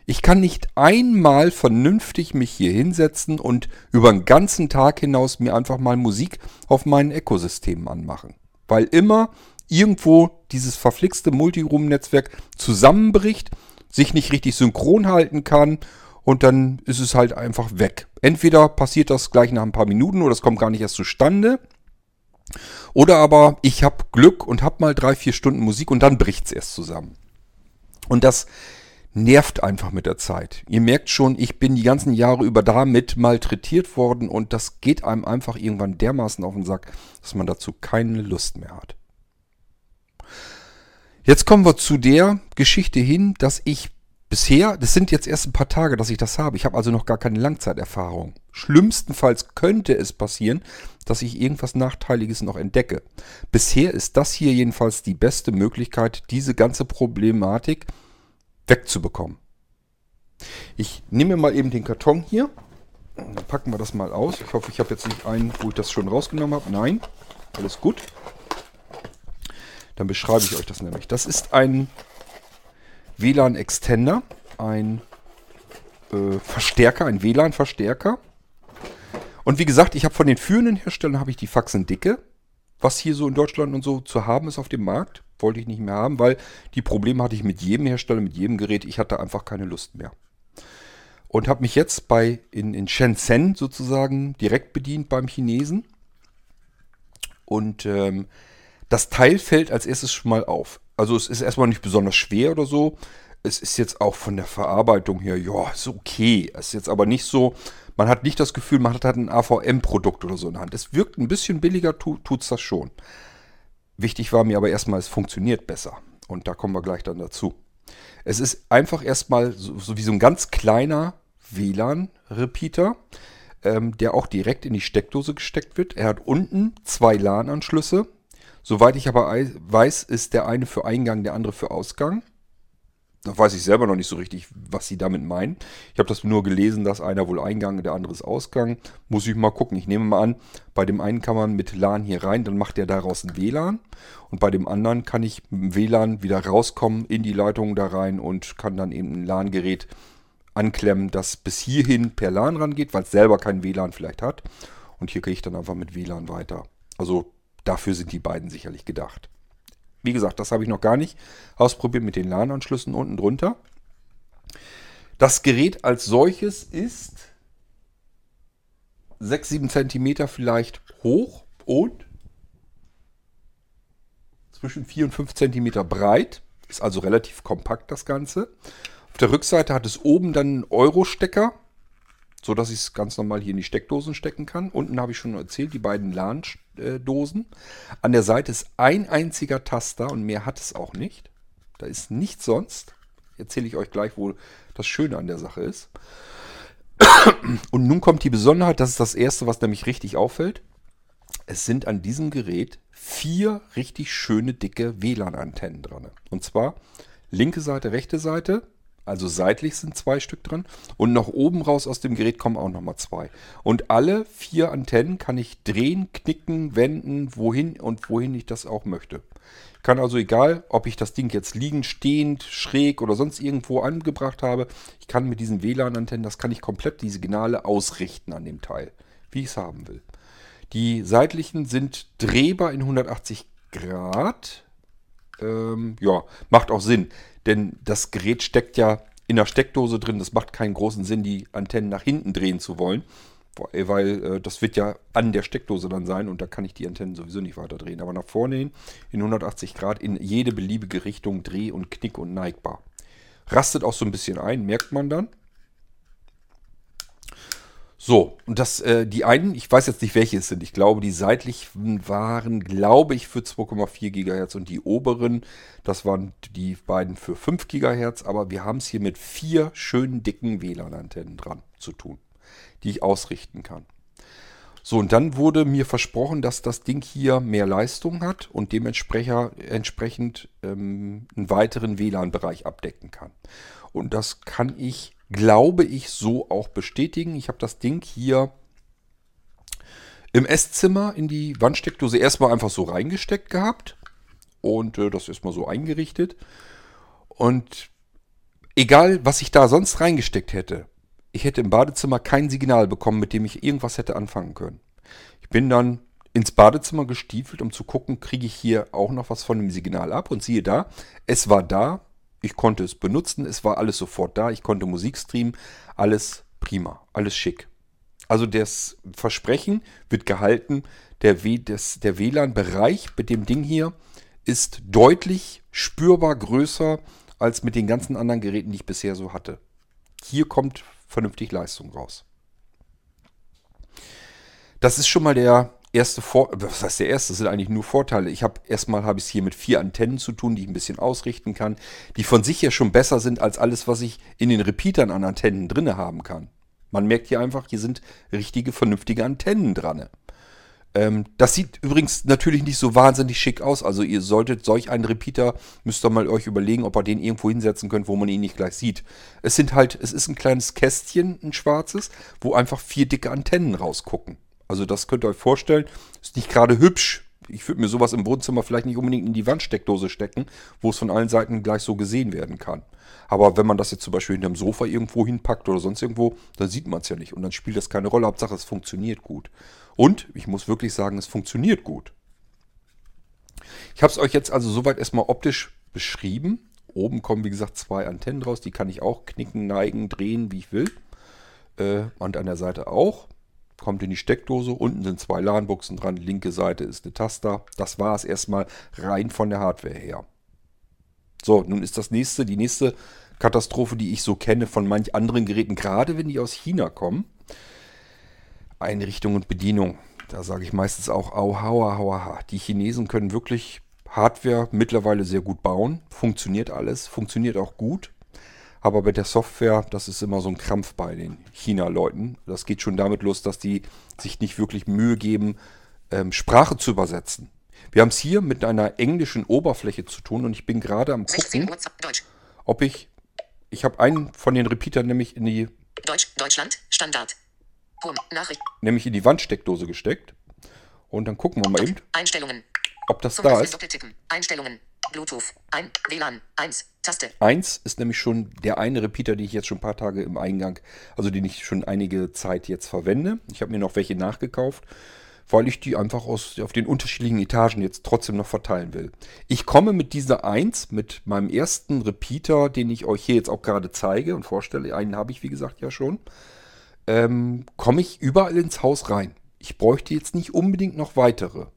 Ich kann nicht einmal vernünftig mich hier hinsetzen und über den ganzen Tag hinaus mir einfach mal Musik auf meinen Ökosystemen anmachen. Weil immer irgendwo dieses verflixte Multiroom-Netzwerk zusammenbricht, sich nicht richtig synchron halten kann und dann ist es halt einfach weg. Entweder passiert das gleich nach ein paar Minuten oder es kommt gar nicht erst zustande. Oder aber ich habe Glück und habe mal drei, vier Stunden Musik und dann bricht es erst zusammen. Und das nervt einfach mit der Zeit. Ihr merkt schon, ich bin die ganzen Jahre über damit malträtiert worden und das geht einem einfach irgendwann dermaßen auf den Sack, dass man dazu keine Lust mehr hat. Jetzt kommen wir zu der Geschichte hin, dass ich Bisher, das sind jetzt erst ein paar Tage, dass ich das habe. Ich habe also noch gar keine Langzeiterfahrung. Schlimmstenfalls könnte es passieren, dass ich irgendwas Nachteiliges noch entdecke. Bisher ist das hier jedenfalls die beste Möglichkeit, diese ganze Problematik wegzubekommen. Ich nehme mal eben den Karton hier. Dann packen wir das mal aus. Ich hoffe, ich habe jetzt nicht einen, wo ich das schon rausgenommen habe. Nein, alles gut. Dann beschreibe ich euch das nämlich. Das ist ein WLAN Extender, ein äh, Verstärker, ein WLAN-Verstärker. Und wie gesagt, ich habe von den führenden Herstellern habe ich die Faxen dicke. Was hier so in Deutschland und so zu haben ist auf dem Markt, wollte ich nicht mehr haben, weil die Probleme hatte ich mit jedem Hersteller, mit jedem Gerät. Ich hatte einfach keine Lust mehr. Und habe mich jetzt bei in, in Shenzhen sozusagen direkt bedient beim Chinesen. Und ähm, das Teil fällt als erstes schon mal auf. Also es ist erstmal nicht besonders schwer oder so. Es ist jetzt auch von der Verarbeitung her, ja, ist okay. Es ist jetzt aber nicht so, man hat nicht das Gefühl, man hat halt ein AVM-Produkt oder so in der Hand. Es wirkt ein bisschen billiger, tu, tut es das schon. Wichtig war mir aber erstmal, es funktioniert besser. Und da kommen wir gleich dann dazu. Es ist einfach erstmal so, so wie so ein ganz kleiner WLAN-Repeater, ähm, der auch direkt in die Steckdose gesteckt wird. Er hat unten zwei LAN-Anschlüsse. Soweit ich aber weiß, ist der eine für Eingang, der andere für Ausgang. Da weiß ich selber noch nicht so richtig, was sie damit meinen. Ich habe das nur gelesen, dass einer wohl Eingang, der andere ist Ausgang. Muss ich mal gucken. Ich nehme mal an, bei dem einen kann man mit LAN hier rein, dann macht der daraus ein WLAN. Und bei dem anderen kann ich mit dem WLAN wieder rauskommen in die Leitung da rein und kann dann eben ein LAN-Gerät anklemmen, das bis hierhin per LAN rangeht, weil es selber kein WLAN vielleicht hat. Und hier kriege ich dann einfach mit WLAN weiter. Also dafür sind die beiden sicherlich gedacht. Wie gesagt, das habe ich noch gar nicht ausprobiert mit den LAN-Anschlüssen unten drunter. Das Gerät als solches ist 6, 7 cm vielleicht hoch und zwischen 4 und 5 cm breit. Ist also relativ kompakt das Ganze. Auf der Rückseite hat es oben dann einen Euro-Stecker, sodass ich es ganz normal hier in die Steckdosen stecken kann. Unten habe ich schon erzählt, die beiden LAN-Dosen. An der Seite ist ein einziger Taster und mehr hat es auch nicht. Da ist nichts sonst. Erzähle ich euch gleich, wo das Schöne an der Sache ist. Und nun kommt die Besonderheit, das ist das erste, was nämlich richtig auffällt. Es sind an diesem Gerät vier richtig schöne dicke WLAN-Antennen dran. Und zwar linke Seite, rechte Seite, also seitlich sind zwei Stück dran. Und noch oben raus aus dem Gerät kommen auch nochmal zwei. Und alle vier Antennen kann ich drehen, knicken, wenden, wohin und wohin ich das auch möchte. Kann also egal, ob ich das Ding jetzt liegend, stehend, schräg oder sonst irgendwo angebracht habe, ich kann mit diesen WLAN-Antennen, das kann ich komplett die Signale ausrichten an dem Teil, wie ich es haben will. Die seitlichen sind drehbar in 180 Grad. Ähm, ja, macht auch Sinn. Denn das Gerät steckt ja in der Steckdose drin. Das macht keinen großen Sinn, die Antennen nach hinten drehen zu wollen. Weil äh, das wird ja an der Steckdose dann sein und da kann ich die Antennen sowieso nicht weiter drehen. Aber nach vorne hin in 180 Grad in jede beliebige Richtung dreh- und knick- und neigbar. Rastet auch so ein bisschen ein, merkt man dann. So, und das, äh, die einen, ich weiß jetzt nicht, welche es sind. Ich glaube, die seitlichen waren, glaube ich, für 2,4 GHz und die oberen, das waren die beiden für 5 GHz. Aber wir haben es hier mit vier schönen dicken WLAN-Antennen dran zu tun, die ich ausrichten kann. So, und dann wurde mir versprochen, dass das Ding hier mehr Leistung hat und dementsprechend ähm, einen weiteren WLAN-Bereich abdecken kann. Und das kann ich glaube ich, so auch bestätigen. Ich habe das Ding hier im Esszimmer in die Wandsteckdose erstmal einfach so reingesteckt gehabt und äh, das erstmal so eingerichtet. Und egal, was ich da sonst reingesteckt hätte, ich hätte im Badezimmer kein Signal bekommen, mit dem ich irgendwas hätte anfangen können. Ich bin dann ins Badezimmer gestiefelt, um zu gucken, kriege ich hier auch noch was von dem Signal ab. Und siehe da, es war da, ich konnte es benutzen, es war alles sofort da, ich konnte Musik streamen, alles prima, alles schick. Also das Versprechen wird gehalten, der, der WLAN-Bereich mit dem Ding hier ist deutlich spürbar größer als mit den ganzen anderen Geräten, die ich bisher so hatte. Hier kommt vernünftig Leistung raus. Das ist schon mal der erste Vor was heißt der erste? Das sind eigentlich nur Vorteile. Ich habe erstmal habe ich es hier mit vier Antennen zu tun, die ich ein bisschen ausrichten kann, die von sich ja schon besser sind als alles, was ich in den Repeatern an Antennen drinne haben kann. Man merkt hier einfach, hier sind richtige, vernünftige Antennen dran. Ähm, das sieht übrigens natürlich nicht so wahnsinnig schick aus. Also ihr solltet solch einen Repeater, müsst ihr mal euch überlegen, ob ihr den irgendwo hinsetzen könnt, wo man ihn nicht gleich sieht. Es sind halt, es ist ein kleines Kästchen, ein schwarzes, wo einfach vier dicke Antennen rausgucken. Also das könnt ihr euch vorstellen. Ist nicht gerade hübsch. Ich würde mir sowas im Wohnzimmer vielleicht nicht unbedingt in die Wandsteckdose stecken, wo es von allen Seiten gleich so gesehen werden kann. Aber wenn man das jetzt zum Beispiel hinterm Sofa irgendwo hinpackt oder sonst irgendwo, dann sieht man es ja nicht. Und dann spielt das keine Rolle. Hauptsache, es funktioniert gut. Und ich muss wirklich sagen, es funktioniert gut. Ich habe es euch jetzt also soweit erstmal optisch beschrieben. Oben kommen, wie gesagt, zwei Antennen raus. Die kann ich auch knicken, neigen, drehen, wie ich will. Äh, und an der Seite auch kommt in die Steckdose. Unten sind zwei LAN-Buchsen dran. Linke Seite ist eine Taster. Das war es erstmal rein von der Hardware her. So, nun ist das nächste, die nächste Katastrophe, die ich so kenne von manch anderen Geräten, gerade wenn die aus China kommen. Einrichtung und Bedienung. Da sage ich meistens auch, au, haua, haua, ha. Die Chinesen können wirklich Hardware mittlerweile sehr gut bauen. Funktioniert alles, funktioniert auch gut. Aber bei der Software, das ist immer so ein Krampf bei den China-Leuten. Das geht schon damit los, dass die sich nicht wirklich Mühe geben, ähm, Sprache zu übersetzen. Wir haben es hier mit einer englischen Oberfläche zu tun und ich bin gerade am gucken, ob ich, ich habe einen von den Repeatern nämlich in die Deutsch, Deutschland, Standard. Home, Nachricht. nämlich in die Wandsteckdose gesteckt. Und dann gucken wir mal eben, Einstellungen. ob das Zum da ist. Einstellungen. Bluetooth. Ein. WLAN. 1. Taste. Eins ist nämlich schon der eine Repeater, den ich jetzt schon ein paar Tage im Eingang, also den ich schon einige Zeit jetzt verwende. Ich habe mir noch welche nachgekauft, weil ich die einfach aus, auf den unterschiedlichen Etagen jetzt trotzdem noch verteilen will. Ich komme mit dieser Eins, mit meinem ersten Repeater, den ich euch hier jetzt auch gerade zeige und vorstelle, einen habe ich wie gesagt ja schon, ähm, komme ich überall ins Haus rein. Ich bräuchte jetzt nicht unbedingt noch weitere.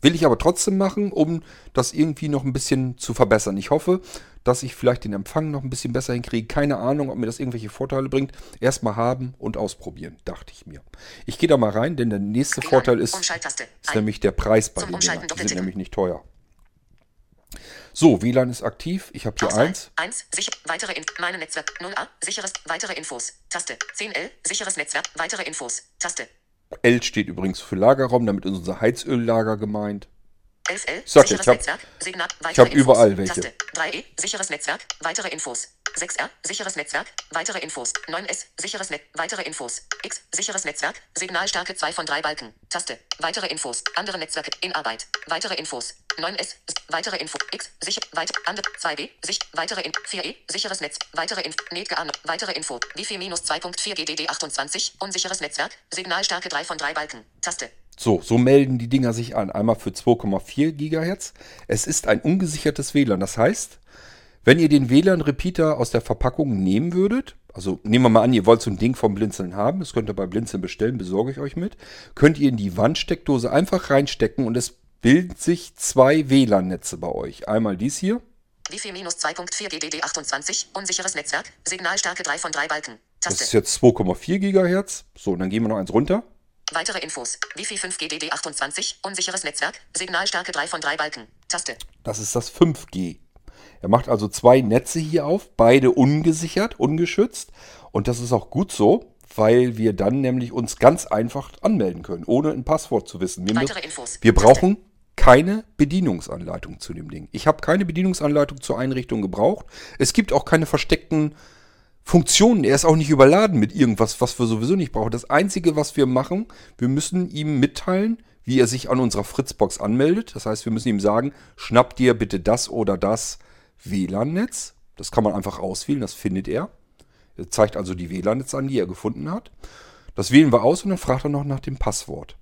Will ich aber trotzdem machen, um das irgendwie noch ein bisschen zu verbessern. Ich hoffe, dass ich vielleicht den Empfang noch ein bisschen besser hinkriege. Keine Ahnung, ob mir das irgendwelche Vorteile bringt. Erstmal haben und ausprobieren, dachte ich mir. Ich gehe da mal rein, denn der nächste. Vorteil ist, ist nämlich der Preis bei Zum den Dingern. Die sind nämlich nicht teuer. So, WLAN ist aktiv. Ich habe hier Auswahl. eins. 1. Sicher. Weitere Info. Meine Netzwerk. 0a. Sicheres. Weitere Infos. Taste. 10L. Sicheres Netzwerk. Weitere Infos. Taste. L steht übrigens für Lagerraum, damit ist unser Heizöllager gemeint. 11L. Sag ich, sicheres ich hab- Netzwerk. Signal. ich Weitere hab überall welche. Taste. 3E. Sicheres Netzwerk. Weitere Infos. 6R. Sicheres Netzwerk. Weitere Infos. 9S. Sicheres Netz. Weitere Infos. X. Sicheres Netzwerk. Signalstärke 2 von 3 Balken. Taste. Weitere Infos. Andere Netzwerke. In Arbeit. Weitere Infos. 9S. Weitere Info. X. Sicher. Weiter. Andere. 2B. Sich. Weitere in. 4E. Sicheres Netz. Weitere Info. Net geahnt. Weitere Info. Wi-Fi minus 2.4 GDD 28. Unsicheres Netzwerk. Signalstärke 3 von 3 Balken. Taste. So, so melden die Dinger sich an. Einmal für 2,4 Gigahertz. Es ist ein ungesichertes WLAN. Das heißt, wenn ihr den WLAN-Repeater aus der Verpackung nehmen würdet, also nehmen wir mal an, ihr wollt so ein Ding vom Blinzeln haben, das könnt ihr bei Blinzeln bestellen, besorge ich euch mit, könnt ihr in die Wandsteckdose einfach reinstecken und es bilden sich zwei WLAN-Netze bei euch. Einmal dies hier, Wi-Fi minus 2.4 GDD 28. Unsicheres Netzwerk. Signalstärke 3 von 3 Balken. das Taste. ist jetzt 2,4 Gigahertz. So, und dann gehen wir noch eins runter. Weitere Infos. Wi-Fi 5 GDD 28. Unsicheres Netzwerk. Signalstärke 3 von 3 Balken. Taste. Das ist das 5G. Er macht also zwei Netze hier auf, beide ungesichert, ungeschützt. Und das ist auch gut so, weil wir dann nämlich uns ganz einfach anmelden können, ohne ein Passwort zu wissen. Wir, Weitere Infos. wir brauchen keine Bedienungsanleitung zu dem Ding. Ich habe keine Bedienungsanleitung zur Einrichtung gebraucht. Es gibt auch keine versteckten Funktionen. Er ist auch nicht überladen mit irgendwas, was wir sowieso nicht brauchen. Das Einzige, was wir machen, wir müssen ihm mitteilen, wie er sich an unserer Fritzbox anmeldet. Das heißt, wir müssen ihm sagen, schnapp dir bitte das oder das WLAN-Netz. Das kann man einfach auswählen, das findet er. Er zeigt also die WLAN-Netze an, die er gefunden hat. Das wählen wir aus und dann fragt er noch nach dem Passwort.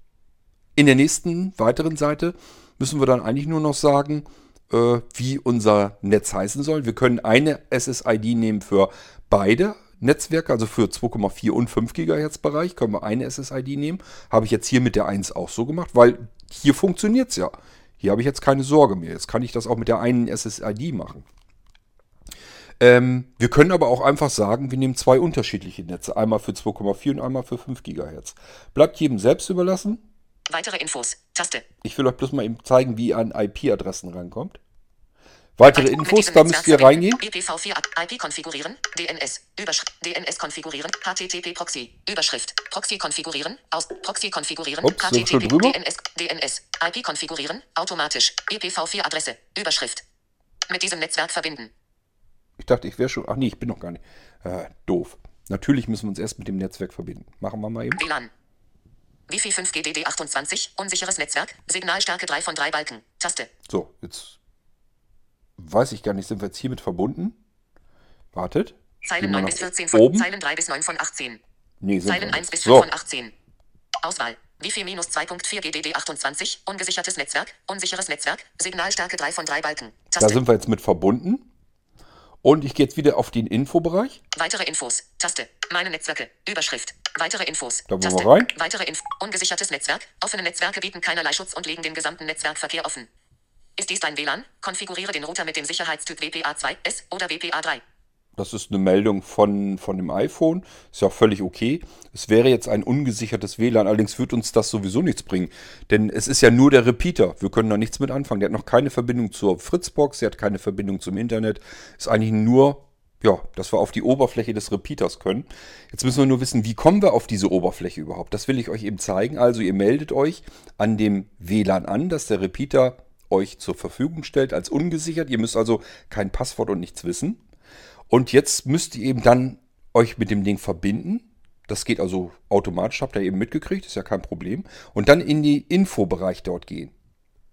In der nächsten weiteren Seite müssen wir dann eigentlich nur noch sagen, äh, wie unser Netz heißen soll. Wir können eine SSID nehmen für beide Netzwerke, also für 2,4 und 5 GHz Bereich können wir eine SSID nehmen. Habe ich jetzt hier mit der 1 auch so gemacht, weil hier funktioniert es ja. Hier habe ich jetzt keine Sorge mehr. Jetzt kann ich das auch mit der einen SSID machen. Ähm, wir können aber auch einfach sagen, wir nehmen zwei unterschiedliche Netze. Einmal für 2,4 und einmal für 5 GHz. Bleibt jedem selbst überlassen. Weitere Infos. Taste. Ich will euch bloß mal eben zeigen, wie ihr an IP-Adressen rankommt. Weitere Infos, da müsst ihr reingehen. IPv4 IP konfigurieren. DNS. Überschrift. DNS konfigurieren. HTTP Proxy. Überschrift. Proxy konfigurieren. Aus. Proxy konfigurieren. Ups, HTTP. DNS. DNS. IP konfigurieren. Automatisch. IPv4 Adresse. Überschrift. Mit diesem Netzwerk verbinden. Ich dachte, ich wäre schon. Ach nee, ich bin noch gar nicht. Äh, doof. Natürlich müssen wir uns erst mit dem Netzwerk verbinden. Machen wir mal eben. WLAN. Wi-Fi 5 GDD 28. Unsicheres Netzwerk. Signalstärke 3 von 3 Balken. Taste. So, jetzt weiß ich gar nicht, sind wir jetzt hiermit verbunden? Wartet. Zeilen Gehen wir 9 nach bis 14 von oben. Zeilen 3 bis 9 von 18. Nee, sind Zeilen wir 1 nicht. bis 5 So, von 18. Auswahl. Wi-Fi minus 2.4 GDD 28. Ungesichertes Netzwerk. Unsicheres Netzwerk. Signalstärke 3 von 3 Balken. da Taste. sind wir jetzt mit verbunden. Und ich gehe jetzt wieder auf den Infobereich. Weitere Infos. Taste. Meine Netzwerke. Überschrift. Weitere Infos. Da wollen Taste. wir rein. Weitere Info. Ungesichertes Netzwerk. Offene Netzwerke bieten keinerlei Schutz und legen den gesamten Netzwerkverkehr offen. Ist dies dein WLAN? Konfiguriere den Router mit dem Sicherheitstyp WPA2S oder WPA3. Das ist eine Meldung von, von dem iPhone. Ist ja auch völlig okay. Es wäre jetzt ein ungesichertes WLAN. Allerdings wird uns das sowieso nichts bringen. Denn es ist ja nur der Repeater. Wir können da nichts mit anfangen. Der hat noch keine Verbindung zur Fritzbox. Der hat keine Verbindung zum Internet. Ist eigentlich nur, ja, dass wir auf die Oberfläche des Repeaters können. Jetzt müssen wir nur wissen, wie kommen wir auf diese Oberfläche überhaupt. Das will ich euch eben zeigen. Also ihr meldet euch an dem WLAN an, dass der Repeater euch zur Verfügung stellt als ungesichert. Ihr müsst also kein Passwort und nichts wissen. Und jetzt müsst ihr eben dann euch mit dem Ding verbinden. Das geht also automatisch, habt ihr eben mitgekriegt, ist ja kein Problem. Und dann in die Infobereich dort gehen.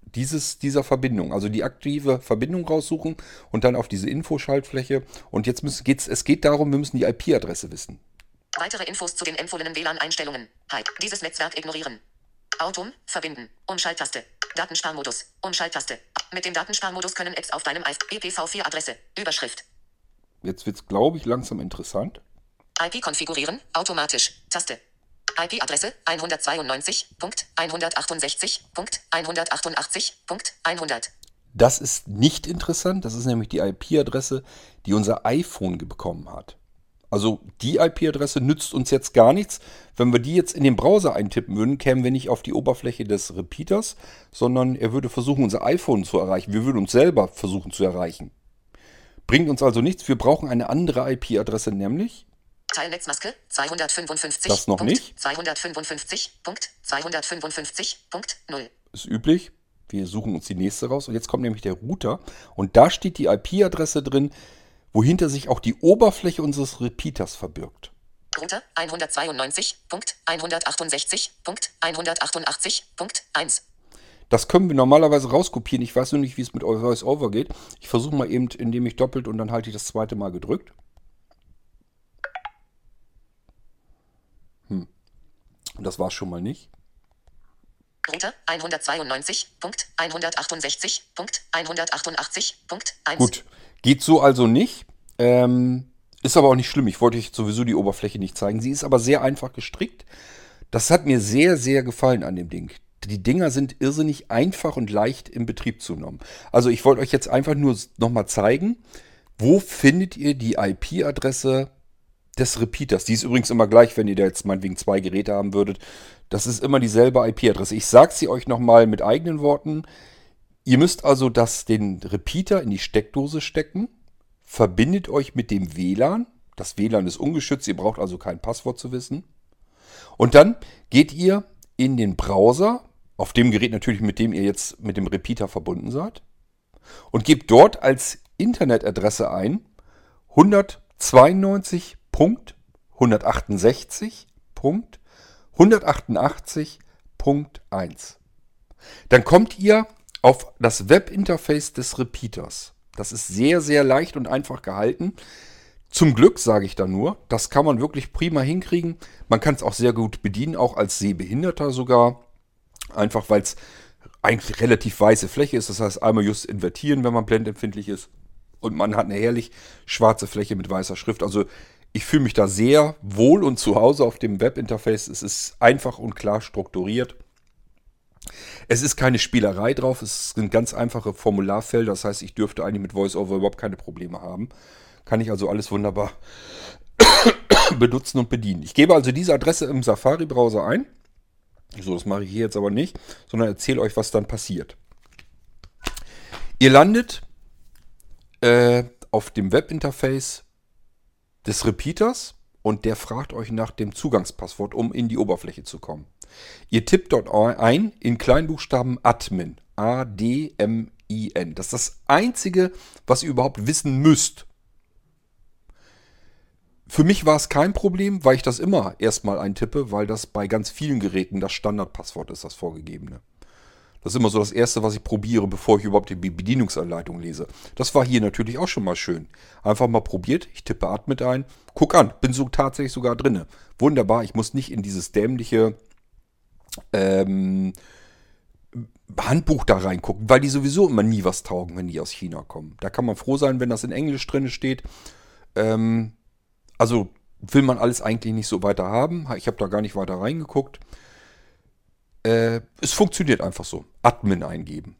Dieses, dieser Verbindung, also die aktive Verbindung raussuchen und dann auf diese Infoschaltfläche. Und jetzt müssen, geht's, es geht darum, wir müssen die IP-Adresse wissen. Weitere Infos zu den empfohlenen WLAN-Einstellungen. Hype. Dieses Netzwerk ignorieren. Autum. Verbinden. Umschalttaste. Datensparmodus. Umschalttaste. Mit dem Datensparmodus können Apps auf deinem IPv4-Adresse. Überschrift. Jetzt wird es, glaube ich, langsam interessant. IP konfigurieren, automatisch. Taste. IP-Adresse 192.168.188.100. Das ist nicht interessant. Das ist nämlich die IP-Adresse, die unser iPhone bekommen hat. Also die IP-Adresse nützt uns jetzt gar nichts. Wenn wir die jetzt in den Browser eintippen würden, kämen wir nicht auf die Oberfläche des Repeaters, sondern er würde versuchen, unser iPhone zu erreichen. Wir würden uns selber versuchen zu erreichen. Bringt uns also nichts. Wir brauchen eine andere IP-Adresse, nämlich Teilnetzmaske 255. Das noch nicht. 255.255.0. Ist üblich. Wir suchen uns die nächste raus. Und jetzt kommt nämlich der Router. Und da steht die IP-Adresse drin, wohinter sich auch die Oberfläche unseres Repeaters verbirgt. Router 162.168.188.1. Das können wir normalerweise rauskopieren. Ich weiß nur nicht, wie es mit VoiceOver geht. Ich versuche mal eben, indem ich doppelt und dann halte ich das zweite Mal gedrückt. Hm. Das war es schon mal nicht. Router 192.168.188.1. Gut, geht so also nicht. Ähm, ist aber auch nicht schlimm. Ich wollte euch sowieso die Oberfläche nicht zeigen. Sie ist aber sehr einfach gestrickt. Das hat mir sehr, sehr gefallen an dem Ding die Dinger sind irrsinnig einfach und leicht in Betrieb zu nehmen. Also ich wollte euch jetzt einfach nur nochmal zeigen, wo findet ihr die IP-Adresse des Repeaters. Die ist übrigens immer gleich, wenn ihr da jetzt meinetwegen zwei Geräte haben würdet. Das ist immer dieselbe IP-Adresse. Ich sage sie euch nochmal mit eigenen Worten. Ihr müsst also das, den Repeater in die Steckdose stecken, verbindet euch mit dem WLAN. Das WLAN ist ungeschützt, ihr braucht also kein Passwort zu wissen. Und dann geht ihr in den Browser, auf dem Gerät natürlich, mit dem ihr jetzt mit dem Repeater verbunden seid. Und gebt dort als Internetadresse ein 192.168.188.1. Dann kommt ihr auf das Webinterface des Repeaters. Das ist sehr, sehr leicht und einfach gehalten. Zum Glück sage ich da nur, das kann man wirklich prima hinkriegen. Man kann es auch sehr gut bedienen, auch als Sehbehinderter sogar. Einfach weil es eigentlich relativ weiße Fläche ist. Das heißt, einmal just invertieren, wenn man blendempfindlich ist. Und man hat eine herrlich schwarze Fläche mit weißer Schrift. Also ich fühle mich da sehr wohl und zu Hause auf dem Webinterface. Es ist einfach und klar strukturiert. Es ist keine Spielerei drauf, es sind ganz einfache Formularfelder. Das heißt, ich dürfte eigentlich mit VoiceOver überhaupt keine Probleme haben. Kann ich also alles wunderbar benutzen und bedienen. Ich gebe also diese Adresse im Safari-Browser ein. So, das mache ich hier jetzt aber nicht, sondern erzähle euch, was dann passiert. Ihr landet äh, auf dem Webinterface des Repeaters und der fragt euch nach dem Zugangspasswort, um in die Oberfläche zu kommen. Ihr tippt dort ein in Kleinbuchstaben Admin. A-D-M-I-N. Das ist das Einzige, was ihr überhaupt wissen müsst, für mich war es kein Problem, weil ich das immer erstmal eintippe, weil das bei ganz vielen Geräten das Standardpasswort ist, das vorgegebene. Das ist immer so das Erste, was ich probiere, bevor ich überhaupt die Bedienungsanleitung lese. Das war hier natürlich auch schon mal schön. Einfach mal probiert, ich tippe Admit ein, guck an, bin so tatsächlich sogar drinne. Wunderbar, ich muss nicht in dieses dämliche ähm, Handbuch da reingucken, weil die sowieso immer nie was taugen, wenn die aus China kommen. Da kann man froh sein, wenn das in Englisch drin steht. Ähm, also will man alles eigentlich nicht so weiter haben. Ich habe da gar nicht weiter reingeguckt. Äh, es funktioniert einfach so. Admin eingeben.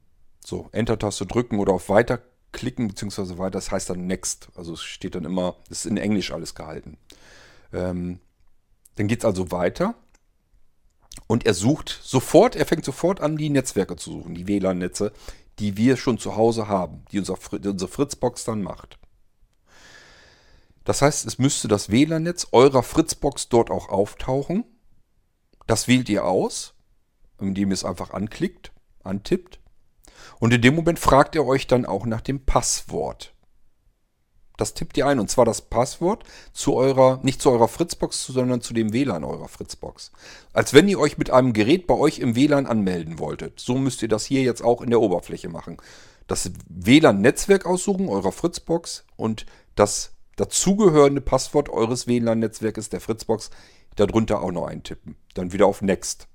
So, Enter-Taste drücken oder auf Weiter klicken bzw. weiter. Das heißt dann Next. Also es steht dann immer, es ist in Englisch alles gehalten. Ähm, dann geht es also weiter. Und er sucht sofort, er fängt sofort an, die Netzwerke zu suchen, die WLAN-Netze, die wir schon zu Hause haben, die unser, unsere Fritzbox dann macht. Das heißt, es müsste das WLAN-Netz eurer Fritzbox dort auch auftauchen. Das wählt ihr aus, indem ihr es einfach anklickt, antippt. Und in dem Moment fragt er euch dann auch nach dem Passwort. Das tippt ihr ein und zwar das Passwort zu eurer, nicht zu eurer Fritzbox, sondern zu dem WLAN eurer Fritzbox. Als wenn ihr euch mit einem Gerät bei euch im WLAN anmelden wolltet. So müsst ihr das hier jetzt auch in der Oberfläche machen. Das WLAN-Netzwerk aussuchen eurer Fritzbox und das dazugehörende Passwort eures WLAN-Netzwerkes der Fritzbox darunter auch noch eintippen. Dann wieder auf Next.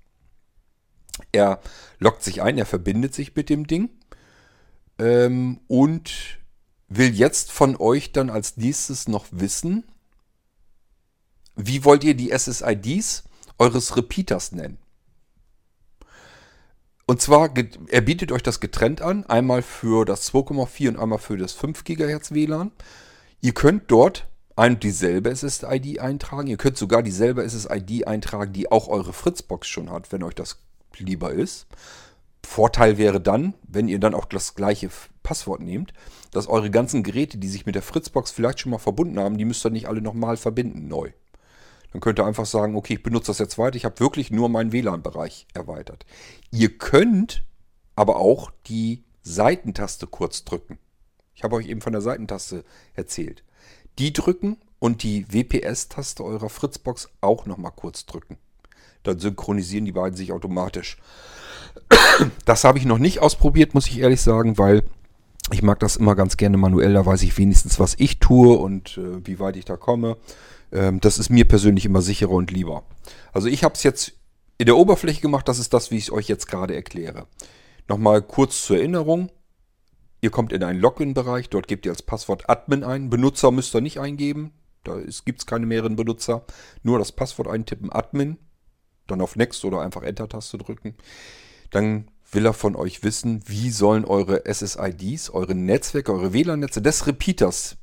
Er loggt sich ein, er verbindet sich mit dem Ding ähm, und will jetzt von euch dann als nächstes noch wissen, wie wollt ihr die SSIDs eures Repeaters nennen? Und zwar, er bietet euch das getrennt an, einmal für das 2,4 und einmal für das 5 GHz WLAN. Ihr könnt dort ein und dieselbe SSID eintragen. Ihr könnt sogar dieselbe SSID eintragen, die auch eure Fritzbox schon hat, wenn euch das lieber ist. Vorteil wäre dann, wenn ihr dann auch das gleiche Passwort nehmt, dass eure ganzen Geräte, die sich mit der Fritzbox vielleicht schon mal verbunden haben, die müsst ihr nicht alle nochmal verbinden neu. Dann könnt ihr einfach sagen, okay, ich benutze das jetzt weiter, ich habe wirklich nur meinen WLAN-Bereich erweitert. Ihr könnt aber auch die Seitentaste kurz drücken. Ich habe euch eben von der Seitentaste erzählt. Die drücken und die WPS-Taste eurer Fritzbox auch nochmal kurz drücken. Dann synchronisieren die beiden sich automatisch. Das habe ich noch nicht ausprobiert, muss ich ehrlich sagen, weil ich mag das immer ganz gerne manuell. Da weiß ich wenigstens, was ich tue und äh, wie weit ich da komme. Ähm, das ist mir persönlich immer sicherer und lieber. Also ich habe es jetzt in der Oberfläche gemacht. Das ist das, wie ich es euch jetzt gerade erkläre. Nochmal kurz zur Erinnerung. Ihr kommt in einen Login-Bereich. Dort gebt ihr als Passwort Admin ein. Benutzer müsst ihr nicht eingeben. Da gibt es keine mehreren Benutzer. Nur das Passwort eintippen Admin. Dann auf Next oder einfach Enter-Taste drücken. Dann will er von euch wissen, wie sollen eure SSIDs, eure Netzwerke, eure WLAN-Netze des Repeaters,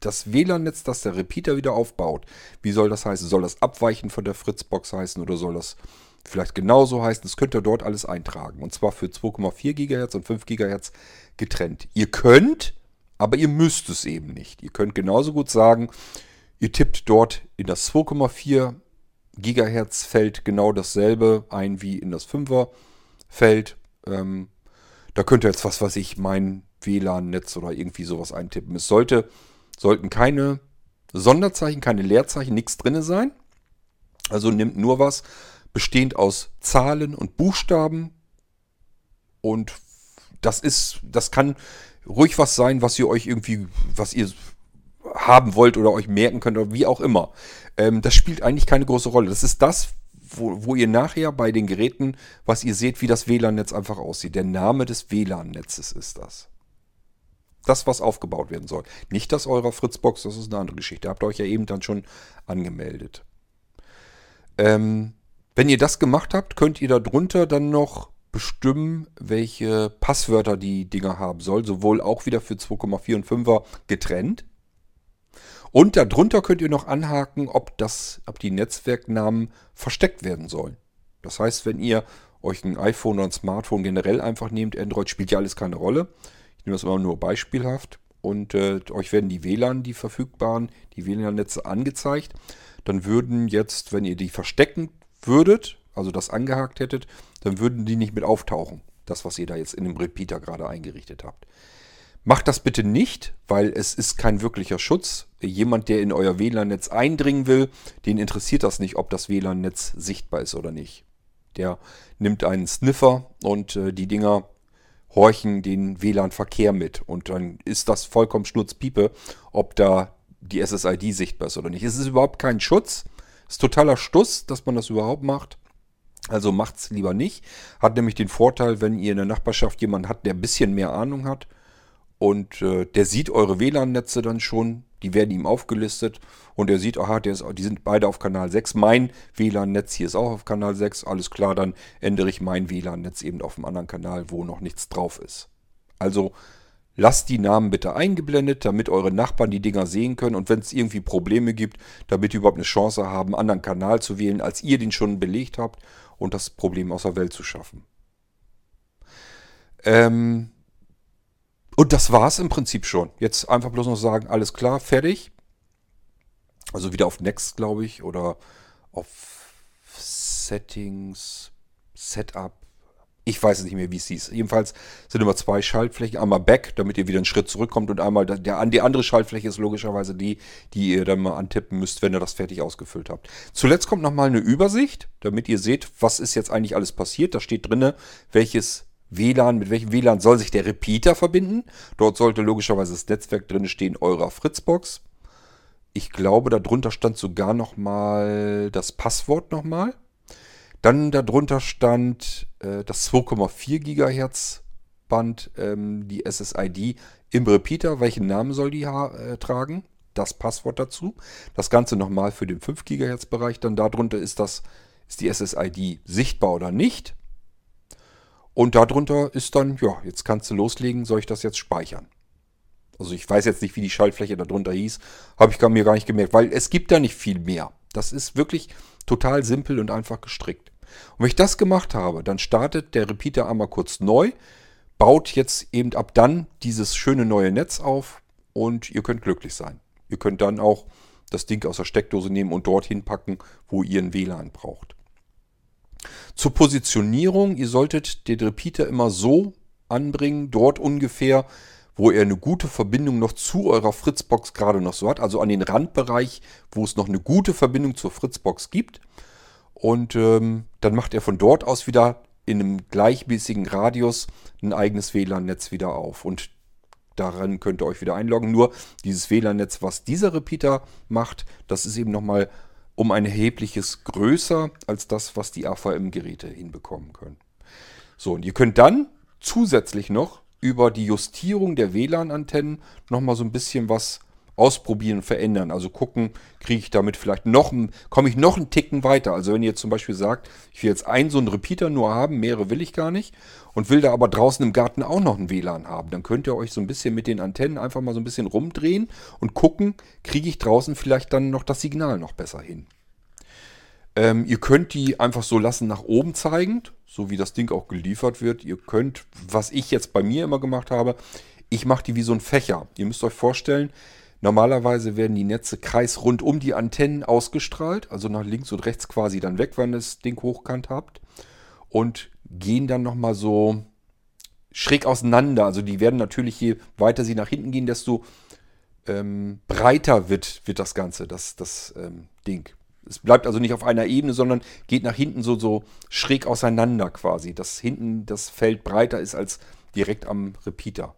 das WLAN-Netz, das der Repeater wieder aufbaut, wie soll das heißen? Soll das abweichen von der Fritzbox heißen oder soll das vielleicht genauso heißen? Das könnt ihr dort alles eintragen. Und zwar für 2,4 GHz und 5 GHz getrennt. Ihr könnt, aber ihr müsst es eben nicht. Ihr könnt genauso gut sagen, ihr tippt dort in das 2,4 GHz Feld genau dasselbe ein wie in das 5er Feld. Ähm, da könnt ihr jetzt, was weiß ich, mein WLAN-Netz oder irgendwie sowas eintippen. Es sollte, sollten keine Sonderzeichen, keine Leerzeichen, nichts drin sein. Also nimmt nur was bestehend aus Zahlen und Buchstaben. Und das ist, das kann ruhig was sein, was ihr euch irgendwie, was ihr haben wollt oder euch merken könnt oder wie auch immer. Ähm, das spielt eigentlich keine große Rolle. Das ist das, wo, wo ihr nachher bei den Geräten, was ihr seht, wie das WLAN-Netz einfach aussieht. Der Name des WLAN-Netzes ist das. Das, was aufgebaut werden soll. Nicht das eurer Fritzbox, das ist eine andere Geschichte. Habt ihr euch ja eben dann schon angemeldet. Ähm, wenn ihr das gemacht habt, könnt ihr darunter dann noch bestimmen, welche Passwörter die Dinger haben soll. Sowohl auch wieder für 2,4 und 5er getrennt. Und darunter könnt ihr noch anhaken, ob, das, ob die Netzwerknamen versteckt werden sollen. Das heißt, wenn ihr euch ein iPhone oder ein Smartphone generell einfach nehmt, Android spielt ja alles keine Rolle. Ich nehme das immer nur beispielhaft. Und äh, euch werden die WLAN, die verfügbaren, die WLAN-Netze angezeigt. Dann würden jetzt, wenn ihr die verstecken würdet, also das angehakt hättet, dann würden die nicht mit auftauchen. Das, was ihr da jetzt in dem Repeater gerade eingerichtet habt. Macht das bitte nicht, weil es ist kein wirklicher Schutz. Jemand, der in euer WLAN-Netz eindringen will, den interessiert das nicht, ob das WLAN-Netz sichtbar ist oder nicht. Der nimmt einen Sniffer und äh, die Dinger horchen den WLAN-Verkehr mit. Und dann ist das vollkommen Schnurzpiepe, ob da die SSID sichtbar ist oder nicht. Es ist überhaupt kein Schutz. Es ist totaler Stuss, dass man das überhaupt macht. Also macht's lieber nicht. Hat nämlich den Vorteil, wenn ihr in der Nachbarschaft jemanden habt, der ein bisschen mehr Ahnung hat und äh, der sieht eure WLAN-Netze dann schon, die werden ihm aufgelistet und er sieht, aha, ist, die sind beide auf Kanal 6. Mein WLAN-Netz hier ist auch auf Kanal 6. Alles klar, dann ändere ich mein WLAN-Netz eben auf einem anderen Kanal, wo noch nichts drauf ist. Also lasst die Namen bitte eingeblendet, damit eure Nachbarn die Dinger sehen können und wenn es irgendwie Probleme gibt, damit die überhaupt eine Chance haben, einen anderen Kanal zu wählen, als ihr den schon belegt habt und das Problem aus der Welt zu schaffen. Ähm und das war's im Prinzip schon. Jetzt einfach bloß noch sagen, alles klar, fertig. Also wieder auf Next, glaube ich, oder auf Settings, Setup. Ich weiß es nicht mehr, wie es hieß. Jedenfalls sind immer zwei Schaltflächen. Einmal Back, damit ihr wieder einen Schritt zurückkommt. Und einmal der, die andere Schaltfläche ist logischerweise die, die ihr dann mal antippen müsst, wenn ihr das fertig ausgefüllt habt. Zuletzt kommt nochmal eine Übersicht, damit ihr seht, was ist jetzt eigentlich alles passiert. Da steht drinne, welches WLAN, mit welchem WLAN soll sich der Repeater verbinden. Dort sollte logischerweise das Netzwerk drin stehen eurer Fritzbox. Ich glaube, darunter stand sogar nochmal das Passwort nochmal. Dann darunter stand äh, das 2,4 GHz Band, ähm, die SSID im Repeater. Welchen Namen soll die äh, tragen? Das Passwort dazu. Das Ganze nochmal für den 5 GHz Bereich. Dann darunter ist das ist die SSID sichtbar oder nicht. Und darunter ist dann, ja, jetzt kannst du loslegen, soll ich das jetzt speichern? Also ich weiß jetzt nicht, wie die Schaltfläche darunter hieß. Habe ich mir gar nicht gemerkt, weil es gibt da nicht viel mehr. Das ist wirklich total simpel und einfach gestrickt. Und wenn ich das gemacht habe, dann startet der Repeater einmal kurz neu, baut jetzt eben ab dann dieses schöne neue Netz auf und ihr könnt glücklich sein. Ihr könnt dann auch das Ding aus der Steckdose nehmen und dorthin packen, wo ihr ein WLAN braucht. Zur Positionierung, ihr solltet den Repeater immer so anbringen, dort ungefähr, wo er eine gute Verbindung noch zu eurer Fritzbox gerade noch so hat, also an den Randbereich, wo es noch eine gute Verbindung zur Fritzbox gibt. Und ähm, dann macht er von dort aus wieder in einem gleichmäßigen Radius ein eigenes WLAN-Netz wieder auf. Und daran könnt ihr euch wieder einloggen. Nur dieses WLAN-Netz, was dieser Repeater macht, das ist eben nochmal um ein erhebliches größer als das, was die AVM-Geräte hinbekommen können. So, und ihr könnt dann zusätzlich noch über die Justierung der WLAN-Antennen nochmal so ein bisschen was ausprobieren, verändern. Also gucken, kriege ich damit vielleicht noch, komme ich noch einen Ticken weiter. Also wenn ihr zum Beispiel sagt, ich will jetzt einen so einen Repeater nur haben, mehrere will ich gar nicht und will da aber draußen im Garten auch noch einen WLAN haben, dann könnt ihr euch so ein bisschen mit den Antennen einfach mal so ein bisschen rumdrehen und gucken, kriege ich draußen vielleicht dann noch das Signal noch besser hin. Ähm, ihr könnt die einfach so lassen nach oben zeigend, so wie das Ding auch geliefert wird. Ihr könnt, was ich jetzt bei mir immer gemacht habe, ich mache die wie so ein Fächer. Ihr müsst euch vorstellen, normalerweise werden die Netze kreisrund um die Antennen ausgestrahlt, also nach links und rechts quasi dann weg, wenn ihr das Ding hochkant habt. Und gehen dann nochmal so schräg auseinander. Also die werden natürlich, je weiter sie nach hinten gehen, desto ähm, breiter wird, wird das Ganze, das, das ähm, Ding. Es bleibt also nicht auf einer Ebene, sondern geht nach hinten so, so schräg auseinander quasi, dass hinten das Feld breiter ist als direkt am Repeater.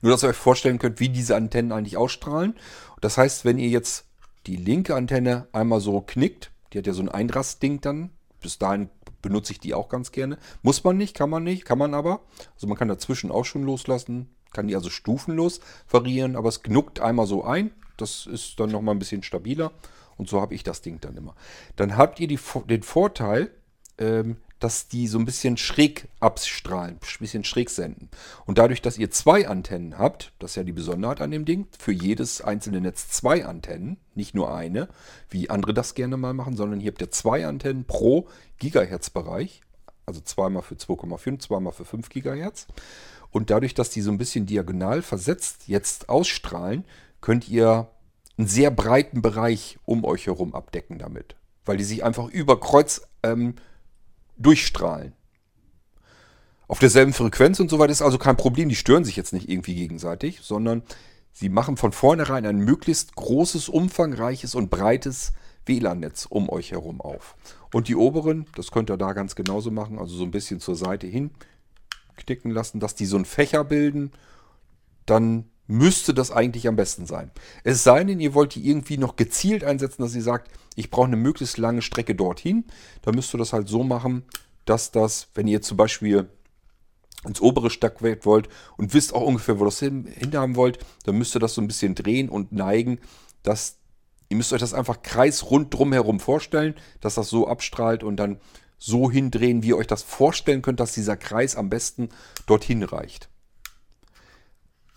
Nur, dass ihr euch vorstellen könnt, wie diese Antennen eigentlich ausstrahlen. Das heißt, wenn ihr jetzt die linke Antenne einmal so knickt, die hat ja so ein Einrastding dann, bis dahin benutze ich die auch ganz gerne. Muss man nicht, kann man nicht, kann man aber. Also man kann dazwischen auch schon loslassen, kann die also stufenlos variieren, aber es knuckt einmal so ein. Das ist dann nochmal ein bisschen stabiler. Und so habe ich das Ding dann immer. Dann habt ihr die, den Vorteil, ähm, dass die so ein bisschen schräg abstrahlen, ein bisschen schräg senden. Und dadurch, dass ihr zwei Antennen habt, das ist ja die Besonderheit an dem Ding, für jedes einzelne Netz zwei Antennen, nicht nur eine, wie andere das gerne mal machen, sondern hier habt ihr zwei Antennen pro Gigahertz-Bereich, also zweimal für 2,5, zweimal für 5 Gigahertz. Und dadurch, dass die so ein bisschen diagonal versetzt jetzt ausstrahlen, könnt ihr einen sehr breiten Bereich um euch herum abdecken damit. Weil die sich einfach über Kreuz ähm, durchstrahlen. Auf derselben Frequenz und so weiter ist also kein Problem. Die stören sich jetzt nicht irgendwie gegenseitig, sondern sie machen von vornherein ein möglichst großes, umfangreiches und breites WLAN-Netz um euch herum auf. Und die oberen, das könnt ihr da ganz genauso machen, also so ein bisschen zur Seite hin knicken lassen, dass die so einen Fächer bilden. Dann müsste das eigentlich am besten sein. Es sei denn, ihr wollt die irgendwie noch gezielt einsetzen, dass ihr sagt, ich brauche eine möglichst lange Strecke dorthin. Dann müsst ihr das halt so machen, dass das, wenn ihr zum Beispiel ins obere Stockwerk wollt und wisst auch ungefähr, wo das hin, hinhaben wollt, dann müsst ihr das so ein bisschen drehen und neigen, dass ihr müsst euch das einfach kreisrund drumherum vorstellen, dass das so abstrahlt und dann so hindrehen, wie ihr euch das vorstellen könnt, dass dieser Kreis am besten dorthin reicht.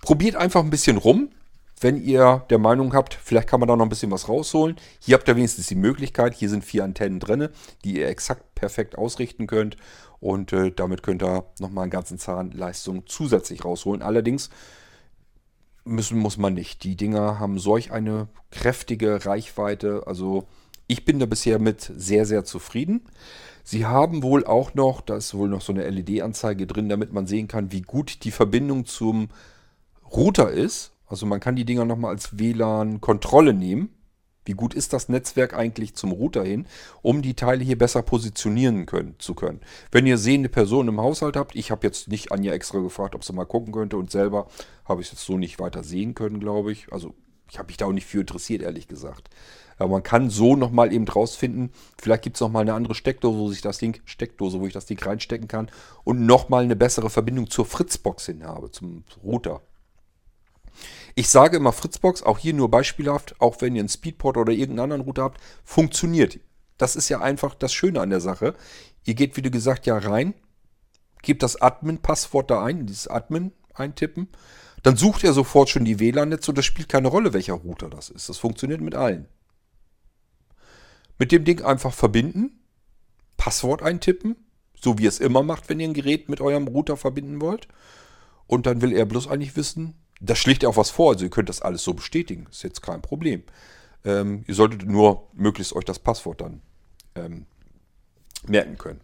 Probiert einfach ein bisschen rum, wenn ihr der Meinung habt, vielleicht kann man da noch ein bisschen was rausholen. Hier habt ihr wenigstens die Möglichkeit. Hier sind vier Antennen drin, die ihr exakt perfekt ausrichten könnt. Und äh, damit könnt ihr nochmal einen ganzen Zahn Leistung zusätzlich rausholen. Allerdings müssen muss man nicht. Die Dinger haben solch eine kräftige Reichweite. Also ich bin da bisher mit sehr, sehr zufrieden. Sie haben wohl auch noch, da ist wohl noch so eine LED-Anzeige drin, damit man sehen kann, wie gut die Verbindung zum Router ist. Also man kann die Dinger nochmal als WLAN-Kontrolle nehmen. Wie gut ist das Netzwerk eigentlich zum Router hin, um die Teile hier besser positionieren können, zu können. Wenn ihr sehende Personen im Haushalt habt, ich habe jetzt nicht Anja extra gefragt, ob sie mal gucken könnte und selber habe ich es jetzt so nicht weiter sehen können, glaube ich. Also ich habe mich da auch nicht für interessiert, ehrlich gesagt. Aber man kann so nochmal eben rausfinden, vielleicht gibt es nochmal eine andere Steckdose, wo sich das Ding, Steckdose, wo ich das Ding reinstecken kann und nochmal eine bessere Verbindung zur Fritzbox hin habe, zum Router. Ich sage immer Fritzbox, auch hier nur beispielhaft, auch wenn ihr einen Speedport oder irgendeinen anderen Router habt, funktioniert. Das ist ja einfach das Schöne an der Sache. Ihr geht, wie du gesagt, ja rein, gebt das Admin-Passwort da ein, dieses Admin eintippen, dann sucht er sofort schon die WLAN-Netze und das spielt keine Rolle, welcher Router das ist. Das funktioniert mit allen. Mit dem Ding einfach verbinden, Passwort eintippen, so wie ihr es immer macht, wenn ihr ein Gerät mit eurem Router verbinden wollt. Und dann will er bloß eigentlich wissen, da schlägt er auch was vor, also ihr könnt das alles so bestätigen, ist jetzt kein Problem. Ähm, ihr solltet nur möglichst euch das Passwort dann ähm, merken können.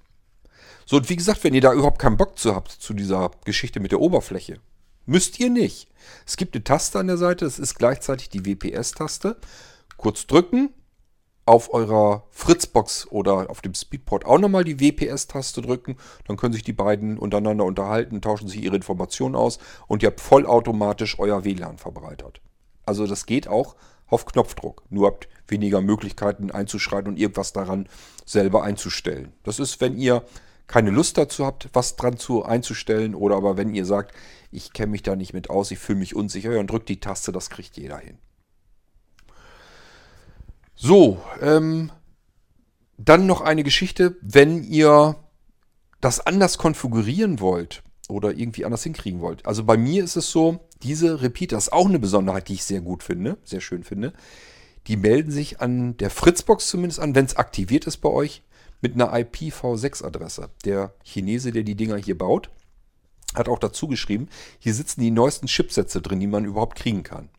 So, und wie gesagt, wenn ihr da überhaupt keinen Bock zu habt, zu dieser Geschichte mit der Oberfläche, müsst ihr nicht. Es gibt eine Taste an der Seite, das ist gleichzeitig die WPS-Taste. Kurz drücken, auf eurer Fritzbox oder auf dem Speedport auch nochmal die WPS-Taste drücken. Dann können sich die beiden untereinander unterhalten, tauschen sich ihre Informationen aus und ihr habt vollautomatisch euer WLAN verbreitert. Also das geht auch auf Knopfdruck. Nur habt weniger Möglichkeiten einzuschreiten und irgendwas daran selber einzustellen. Das ist, wenn ihr keine Lust dazu habt, was dran zu einzustellen oder aber wenn ihr sagt, ich kenne mich da nicht mit aus, ich fühle mich unsicher, dann drückt die Taste, das kriegt jeder hin. So, ähm, dann noch eine Geschichte, wenn ihr das anders konfigurieren wollt oder irgendwie anders hinkriegen wollt. Also bei mir ist es so, diese Repeater ist auch eine Besonderheit, die ich sehr gut finde, sehr schön finde. Die melden sich an der Fritzbox zumindest an, wenn es aktiviert ist bei euch, mit einer IPv6-Adresse. Der Chinese, der die Dinger hier baut, hat auch dazu geschrieben, hier sitzen die neuesten Chipsätze drin, die man überhaupt kriegen kann.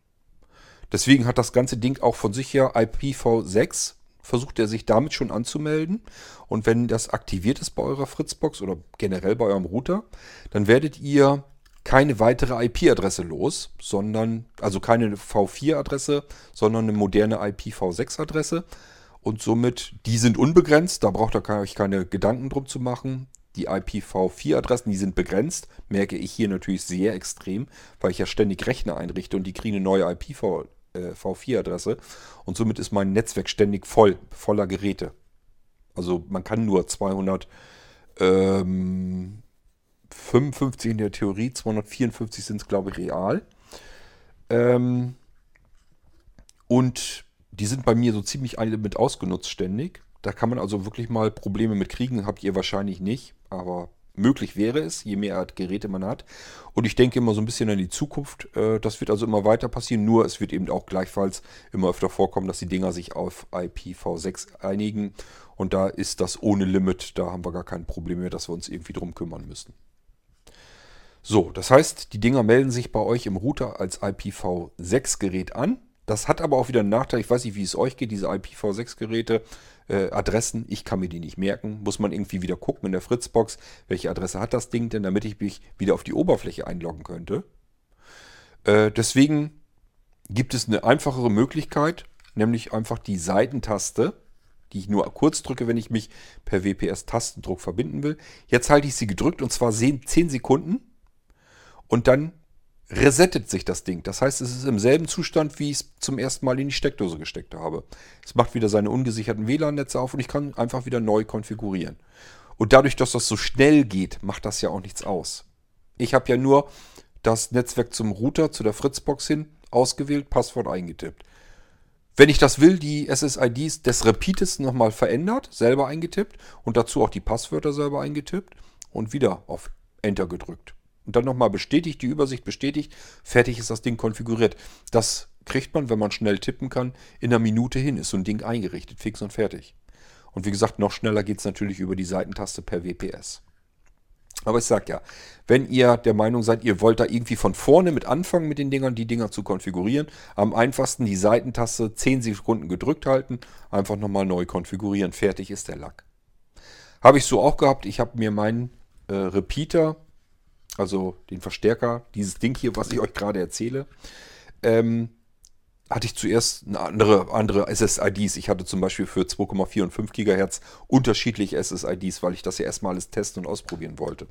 Deswegen hat das ganze Ding auch von sich her IPv6. Versucht er sich damit schon anzumelden. Und wenn das aktiviert ist bei eurer Fritzbox oder generell bei eurem Router, dann werdet ihr keine weitere IP-Adresse los, sondern, also keine V4-Adresse, sondern eine moderne IPv6-Adresse. Und somit, die sind unbegrenzt, da braucht ihr euch keine Gedanken drum zu machen. Die IPv4-Adressen, die sind begrenzt, merke ich hier natürlich sehr extrem, weil ich ja ständig Rechner einrichte und die kriegen eine neue IPv4 äh, V4-Adresse und somit ist mein Netzwerk ständig voll, voller Geräte. Also man kann nur 255 ähm, in der Theorie, 254 sind es glaube ich real. Ähm, und die sind bei mir so ziemlich alle mit ausgenutzt ständig. Da kann man also wirklich mal Probleme mit kriegen, habt ihr wahrscheinlich nicht, aber möglich wäre es, je mehr Geräte man hat. Und ich denke immer so ein bisschen an die Zukunft. Äh, das wird also immer weiter passieren, nur es wird eben auch gleichfalls immer öfter vorkommen, dass die Dinger sich auf IPv6 einigen. Und da ist das ohne Limit, da haben wir gar kein Problem mehr, dass wir uns irgendwie drum kümmern müssen. So, das heißt, die Dinger melden sich bei euch im Router als IPv6-Gerät an. Das hat aber auch wieder einen Nachteil. Ich weiß nicht, wie es euch geht, diese IPv6-Geräte äh, Adressen. Ich kann mir die nicht merken. Muss man irgendwie wieder gucken in der Fritzbox, welche Adresse hat das Ding denn, damit ich mich wieder auf die Oberfläche einloggen könnte. Äh, deswegen gibt es eine einfachere Möglichkeit, nämlich einfach die Seitentaste, die ich nur kurz drücke, wenn ich mich per WPS-Tastendruck verbinden will. Jetzt halte ich sie gedrückt und zwar 10 Sekunden und dann resettet sich das Ding. Das heißt, es ist im selben Zustand, wie ich es zum ersten Mal in die Steckdose gesteckt habe. Es macht wieder seine ungesicherten WLAN-Netze auf und ich kann einfach wieder neu konfigurieren. Und dadurch, dass das so schnell geht, macht das ja auch nichts aus. Ich habe ja nur das Netzwerk zum Router, zu der Fritzbox hin, ausgewählt, Passwort eingetippt. Wenn ich das will, die SSIDs des Repeaters nochmal verändert, selber eingetippt und dazu auch die Passwörter selber eingetippt und wieder auf Enter gedrückt. Und dann nochmal bestätigt, die Übersicht bestätigt, fertig ist das Ding konfiguriert. Das kriegt man, wenn man schnell tippen kann, in einer Minute hin, ist so ein Ding eingerichtet, fix und fertig. Und wie gesagt, noch schneller geht es natürlich über die Seitentaste per WPS. Aber ich sag ja, wenn ihr der Meinung seid, ihr wollt da irgendwie von vorne mit anfangen mit den Dingern, die Dinger zu konfigurieren, am einfachsten die Seitentaste 10 Sekunden gedrückt halten, einfach nochmal neu konfigurieren, fertig ist der Lack. Habe ich so auch gehabt, ich habe mir meinen äh, Repeater, also den Verstärker, dieses Ding hier, was ich euch gerade erzähle, ähm, hatte ich zuerst andere, andere SSIDs. Ich hatte zum Beispiel für 2,4 und 5 GHz unterschiedliche SSIDs, weil ich das ja erstmal alles testen und ausprobieren wollte.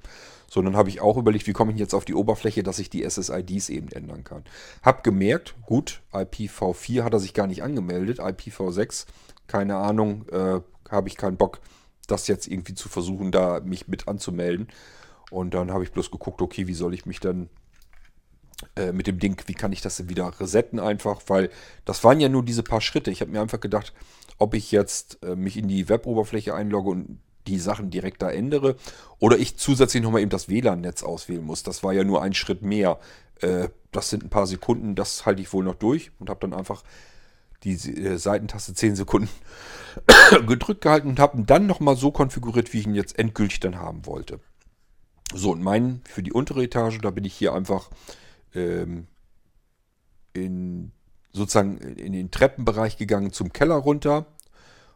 So, dann habe ich auch überlegt, wie komme ich jetzt auf die Oberfläche, dass ich die SSIDs eben ändern kann. Hab gemerkt, gut, IPv4 hat er sich gar nicht angemeldet, IPv6, keine Ahnung, äh, habe ich keinen Bock, das jetzt irgendwie zu versuchen, da mich mit anzumelden. Und dann habe ich bloß geguckt, okay, wie soll ich mich dann äh, mit dem Ding, wie kann ich das wieder resetten einfach, weil das waren ja nur diese paar Schritte. Ich habe mir einfach gedacht, ob ich jetzt äh, mich in die Web-Oberfläche einlogge und die Sachen direkt da ändere oder ich zusätzlich nochmal eben das WLAN-Netz auswählen muss. Das war ja nur ein Schritt mehr. Äh, das sind ein paar Sekunden, das halte ich wohl noch durch und habe dann einfach die äh, Seitentaste 10 Sekunden gedrückt gehalten und habe ihn dann nochmal so konfiguriert, wie ich ihn jetzt endgültig dann haben wollte. So, und meinen für die untere Etage, da bin ich hier einfach ähm, in sozusagen in den Treppenbereich gegangen zum Keller runter.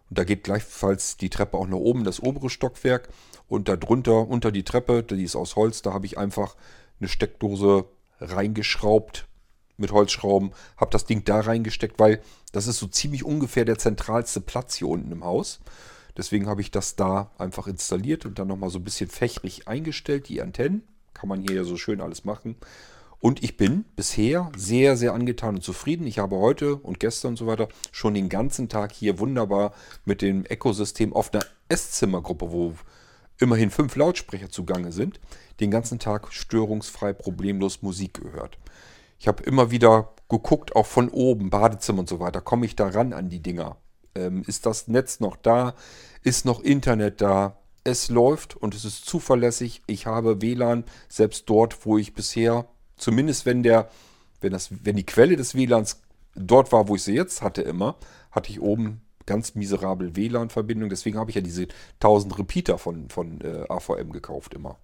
Und da geht gleichfalls die Treppe auch nach oben, das obere Stockwerk. Und darunter, unter die Treppe, die ist aus Holz, da habe ich einfach eine Steckdose reingeschraubt mit Holzschrauben, habe das Ding da reingesteckt, weil das ist so ziemlich ungefähr der zentralste Platz hier unten im Haus. Deswegen habe ich das da einfach installiert und dann nochmal so ein bisschen fächrig eingestellt, die Antennen. Kann man hier ja so schön alles machen. Und ich bin bisher sehr, sehr angetan und zufrieden. Ich habe heute und gestern und so weiter schon den ganzen Tag hier wunderbar mit dem Ecosystem auf einer Esszimmergruppe, wo immerhin fünf Lautsprecher zugange sind, den ganzen Tag störungsfrei, problemlos Musik gehört. Ich habe immer wieder geguckt, auch von oben, Badezimmer und so weiter, komme ich da ran an die Dinger? Ähm, ist das Netz noch da? Ist noch Internet da? Es läuft und es ist zuverlässig. Ich habe WLAN, selbst dort, wo ich bisher Zumindest wenn der, wenn das, wenn die Quelle des WLANs dort war, wo ich sie jetzt hatte immer, hatte ich oben ganz miserabel WLAN-Verbindung. Deswegen habe ich ja diese 1000 Repeater von, von äh, AVM gekauft immer.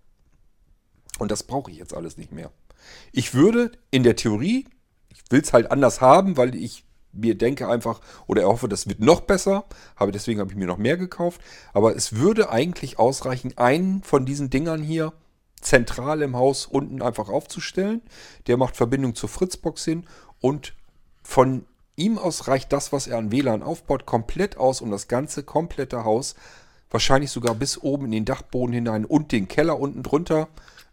Und das brauche ich jetzt alles nicht mehr. Ich würde in der Theorie, ich will es halt anders haben, weil ich mir denke einfach oder hoffe, das wird noch besser. Habe deswegen habe ich mir noch mehr gekauft. Aber es würde eigentlich ausreichen, einen von diesen Dingern hier zentral im Haus unten einfach aufzustellen. Der macht Verbindung zur Fritzbox hin und von ihm aus reicht das, was er an WLAN aufbaut, komplett aus, um das ganze komplette Haus, wahrscheinlich sogar bis oben in den Dachboden hinein und den Keller unten drunter,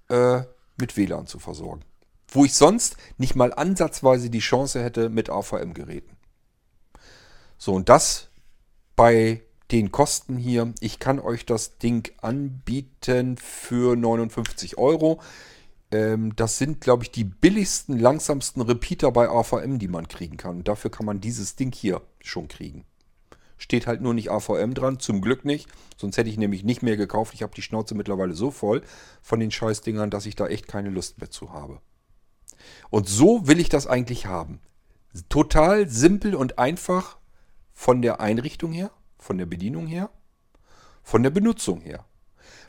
äh, mit WLAN zu versorgen. Wo ich sonst nicht mal ansatzweise die Chance hätte mit AVM-Geräten. So, und das bei den Kosten hier. Ich kann euch das Ding anbieten für 59 Euro. Ähm, das sind, glaube ich, die billigsten, langsamsten Repeater bei AVM, die man kriegen kann. Und dafür kann man dieses Ding hier schon kriegen. Steht halt nur nicht AVM dran, zum Glück nicht. Sonst hätte ich nämlich nicht mehr gekauft. Ich habe die Schnauze mittlerweile so voll von den Scheißdingern, dass ich da echt keine Lust mehr zu habe. Und so will ich das eigentlich haben. Total simpel und einfach von der Einrichtung her. Von der Bedienung her? Von der Benutzung her.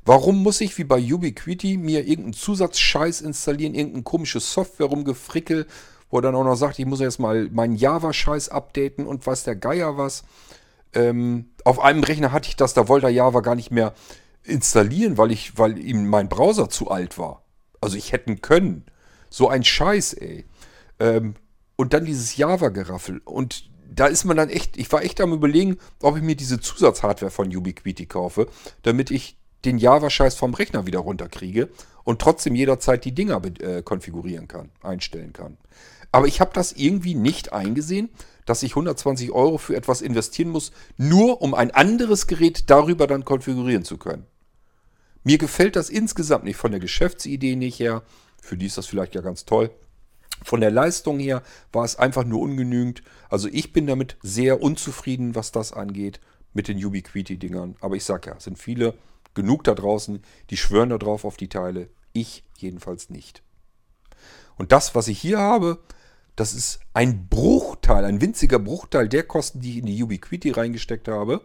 Warum muss ich wie bei Ubiquiti mir irgendeinen Zusatzscheiß installieren, irgendeine komische Software rumgefrickel, wo er dann auch noch sagt, ich muss jetzt mal meinen Java-Scheiß updaten und weiß der Geier was. Ähm, auf einem Rechner hatte ich das, da wollte er Java gar nicht mehr installieren, weil, ich, weil ihm mein Browser zu alt war. Also ich hätten können. So ein Scheiß, ey. Ähm, und dann dieses Java-Geraffel. Und da ist man dann echt, ich war echt am überlegen, ob ich mir diese Zusatzhardware von Ubiquiti kaufe, damit ich den Java-Scheiß vom Rechner wieder runterkriege und trotzdem jederzeit die Dinger äh, konfigurieren kann, einstellen kann. Aber ich habe das irgendwie nicht eingesehen, dass ich 120 Euro für etwas investieren muss, nur um ein anderes Gerät darüber dann konfigurieren zu können. Mir gefällt das insgesamt nicht, von der Geschäftsidee nicht her. Für die ist das vielleicht ja ganz toll. Von der Leistung her war es einfach nur ungenügend. Also ich bin damit sehr unzufrieden, was das angeht, mit den Ubiquiti-Dingern. Aber ich sag ja, es sind viele genug da draußen, die schwören da drauf auf die Teile. Ich jedenfalls nicht. Und das, was ich hier habe, das ist ein Bruchteil, ein winziger Bruchteil der Kosten, die ich in die Ubiquiti reingesteckt habe.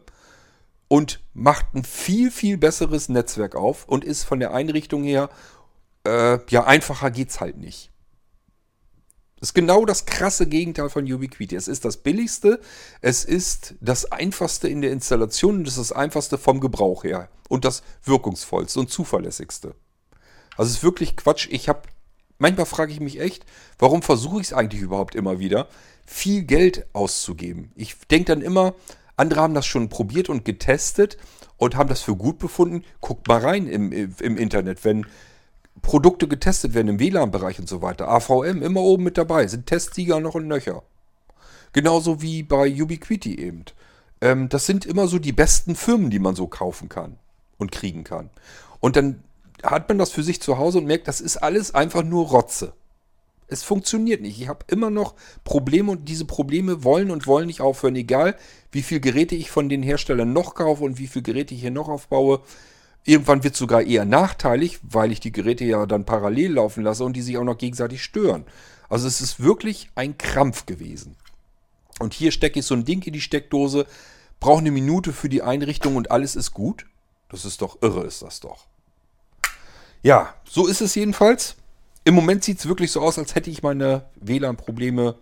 Und macht ein viel, viel besseres Netzwerk auf und ist von der Einrichtung her, äh, ja, einfacher geht's halt nicht. Das ist genau das krasse Gegenteil von Ubiquiti. Es ist das billigste, es ist das einfachste in der Installation und es ist das einfachste vom Gebrauch her. Und das wirkungsvollste und zuverlässigste. Also es ist wirklich Quatsch. Ich habe manchmal frage ich mich echt, warum versuche ich es eigentlich überhaupt immer wieder, viel Geld auszugeben. Ich denke dann immer, andere haben das schon probiert und getestet und haben das für gut befunden. Guckt mal rein im, im Internet, wenn Produkte getestet werden im WLAN-Bereich und so weiter. AVM immer oben mit dabei, sind Testsieger noch und nöcher. Genauso wie bei Ubiquiti eben. Ähm, das sind immer so die besten Firmen, die man so kaufen kann und kriegen kann. Und dann hat man das für sich zu Hause und merkt, das ist alles einfach nur Rotze. Es funktioniert nicht. Ich habe immer noch Probleme und diese Probleme wollen und wollen nicht aufhören. Egal, wie viele Geräte ich von den Herstellern noch kaufe und wie viele Geräte ich hier noch aufbaue. Irgendwann wird es sogar eher nachteilig, weil ich die Geräte ja dann parallel laufen lasse und die sich auch noch gegenseitig stören. Also es ist wirklich ein Krampf gewesen. Und hier stecke ich so ein Ding in die Steckdose, brauche eine Minute für die Einrichtung und alles ist gut. Das ist doch irre, ist das doch. Ja, so ist es jedenfalls. Im Moment sieht es wirklich so aus, als hätte ich meine WLAN-Probleme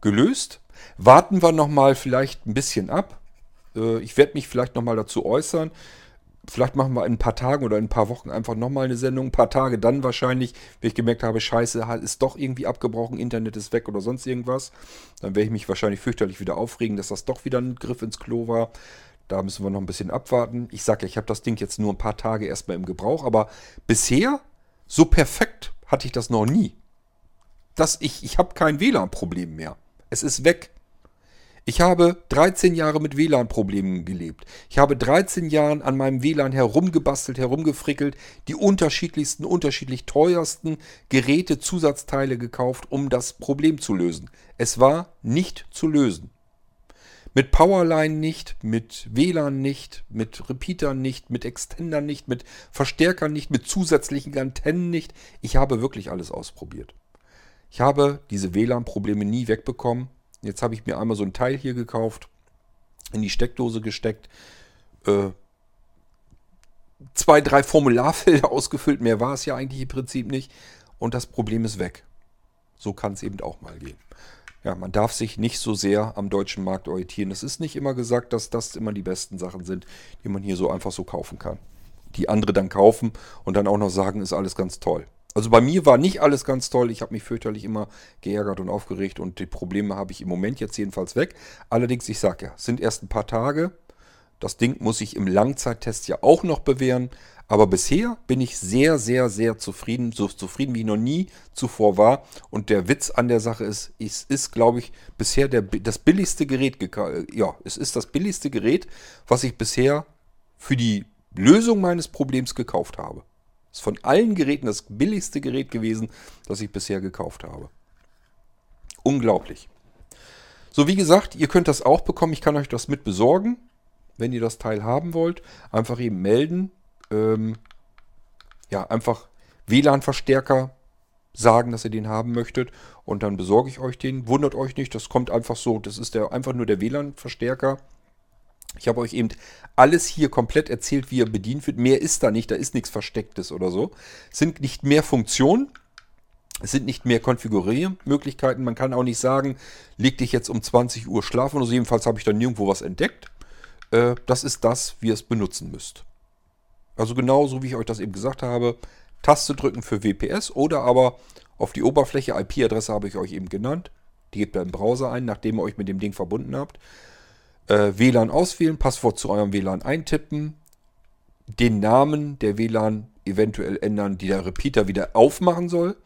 gelöst. Warten wir nochmal vielleicht ein bisschen ab. Äh, ich werde mich vielleicht nochmal dazu äußern. Vielleicht machen wir in ein paar Tagen oder in ein paar Wochen einfach nochmal eine Sendung. Ein paar Tage dann wahrscheinlich, wenn ich gemerkt habe, scheiße, ist doch irgendwie abgebrochen, Internet ist weg oder sonst irgendwas. Dann werde ich mich wahrscheinlich fürchterlich wieder aufregen, dass das doch wieder ein Griff ins Klo war. Da müssen wir noch ein bisschen abwarten. Ich sage ja, ich habe das Ding jetzt nur ein paar Tage erstmal im Gebrauch, aber bisher so perfekt hatte ich das noch nie. Das, ich ich habe kein WLAN-Problem mehr. Es ist weg. Ich habe 13 Jahre mit WLAN-Problemen gelebt. Ich habe 13 Jahre an meinem WLAN herumgebastelt, herumgefrickelt, die unterschiedlichsten, unterschiedlich teuersten Geräte, Zusatzteile gekauft, um das Problem zu lösen. Es war nicht zu lösen. Mit Powerline nicht, mit WLAN nicht, mit Repeatern nicht, mit Extendern nicht, mit Verstärkern nicht, mit zusätzlichen Antennen nicht. Ich habe wirklich alles ausprobiert. Ich habe diese WLAN-Probleme nie wegbekommen. Jetzt habe ich mir einmal so ein Teil hier gekauft, in die Steckdose gesteckt, äh, zwei, drei Formularfelder ausgefüllt, mehr war es ja eigentlich im Prinzip nicht. Und das Problem ist weg. So kann es eben auch mal gehen. Ja, man darf sich nicht so sehr am deutschen Markt orientieren. Es ist nicht immer gesagt, dass das immer die besten Sachen sind, die man hier so einfach so kaufen kann. Die andere dann kaufen und dann auch noch sagen, ist alles ganz toll. Also bei mir war nicht alles ganz toll. Ich habe mich fürchterlich immer geärgert und aufgeregt und die Probleme habe ich im Moment jetzt jedenfalls weg. Allerdings, ich sage ja, sind erst ein paar Tage. Das Ding muss ich im Langzeittest ja auch noch bewähren. Aber bisher bin ich sehr, sehr, sehr zufrieden. So zufrieden wie ich noch nie zuvor war. Und der Witz an der Sache ist, es ist, glaube ich, bisher der, das billigste Gerät. Ja, es ist das billigste Gerät, was ich bisher für die Lösung meines Problems gekauft habe. Ist von allen Geräten das billigste Gerät gewesen, das ich bisher gekauft habe. Unglaublich. So, wie gesagt, ihr könnt das auch bekommen. Ich kann euch das mit besorgen wenn ihr das Teil haben wollt, einfach eben melden. Ähm, ja, einfach WLAN-Verstärker sagen, dass ihr den haben möchtet und dann besorge ich euch den. Wundert euch nicht, das kommt einfach so. Das ist der, einfach nur der WLAN-Verstärker. Ich habe euch eben alles hier komplett erzählt, wie er bedient wird. Mehr ist da nicht, da ist nichts Verstecktes oder so. Es sind nicht mehr Funktionen, es sind nicht mehr Konfiguriermöglichkeiten. Man kann auch nicht sagen, leg dich jetzt um 20 Uhr schlafen oder so. Jedenfalls habe ich dann nirgendwo was entdeckt. Äh, das ist das, wie ihr es benutzen müsst. Also genauso wie ich euch das eben gesagt habe, Taste drücken für WPS oder aber auf die Oberfläche, IP-Adresse habe ich euch eben genannt. Die gebt ihr im Browser ein, nachdem ihr euch mit dem Ding verbunden habt. Äh, WLAN auswählen, Passwort zu eurem WLAN eintippen, den Namen der WLAN eventuell ändern, die der Repeater wieder aufmachen soll.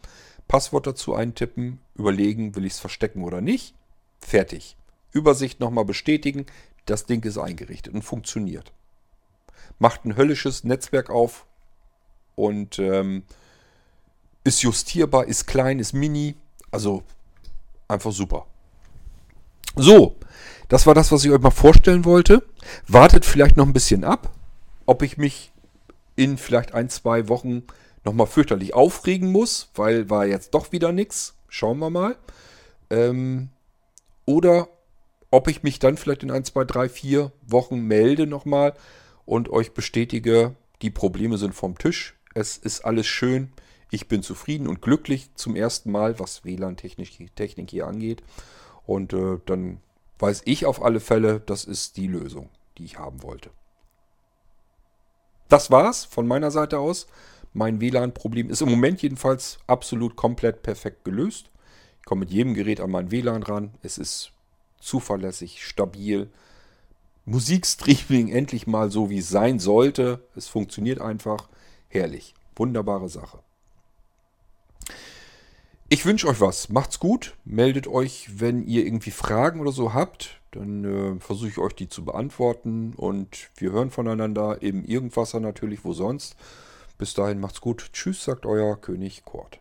Passwort dazu eintippen, überlegen, will ich es verstecken oder nicht. Fertig. Übersicht nochmal bestätigen. Das Ding ist eingerichtet und funktioniert. Macht ein höllisches Netzwerk auf und ähm, ist justierbar, ist klein, ist mini. Also einfach super. So, das war das, was ich euch mal vorstellen wollte. Wartet vielleicht noch ein bisschen ab, ob ich mich in vielleicht ein, zwei Wochen nochmal fürchterlich aufregen muss, weil war jetzt doch wieder nichts. Schauen wir mal. Ähm, oder ob ich mich dann vielleicht in ein, zwei, drei, vier Wochen melde nochmal und euch bestätige, die Probleme sind vom Tisch. Es ist alles schön. Ich bin zufrieden und glücklich zum ersten Mal, was WLAN-Technik hier angeht. Und äh, dann weiß ich auf alle Fälle, das ist die Lösung, die ich haben wollte. Das war's von meiner Seite aus. Mein WLAN-Problem ist im Moment jedenfalls absolut komplett perfekt gelöst. Ich komme mit jedem Gerät an mein WLAN ran. Es ist zuverlässig, stabil. Musikstreaming endlich mal so, wie es sein sollte. Es funktioniert einfach. Herrlich. Wunderbare Sache. Ich wünsche euch was. Macht's gut. Meldet euch, wenn ihr irgendwie Fragen oder so habt. Dann äh, versuche ich euch die zu beantworten. Und wir hören voneinander im Irgendwasser natürlich, wo sonst. Bis dahin macht's gut. Tschüss, sagt euer König Kurt.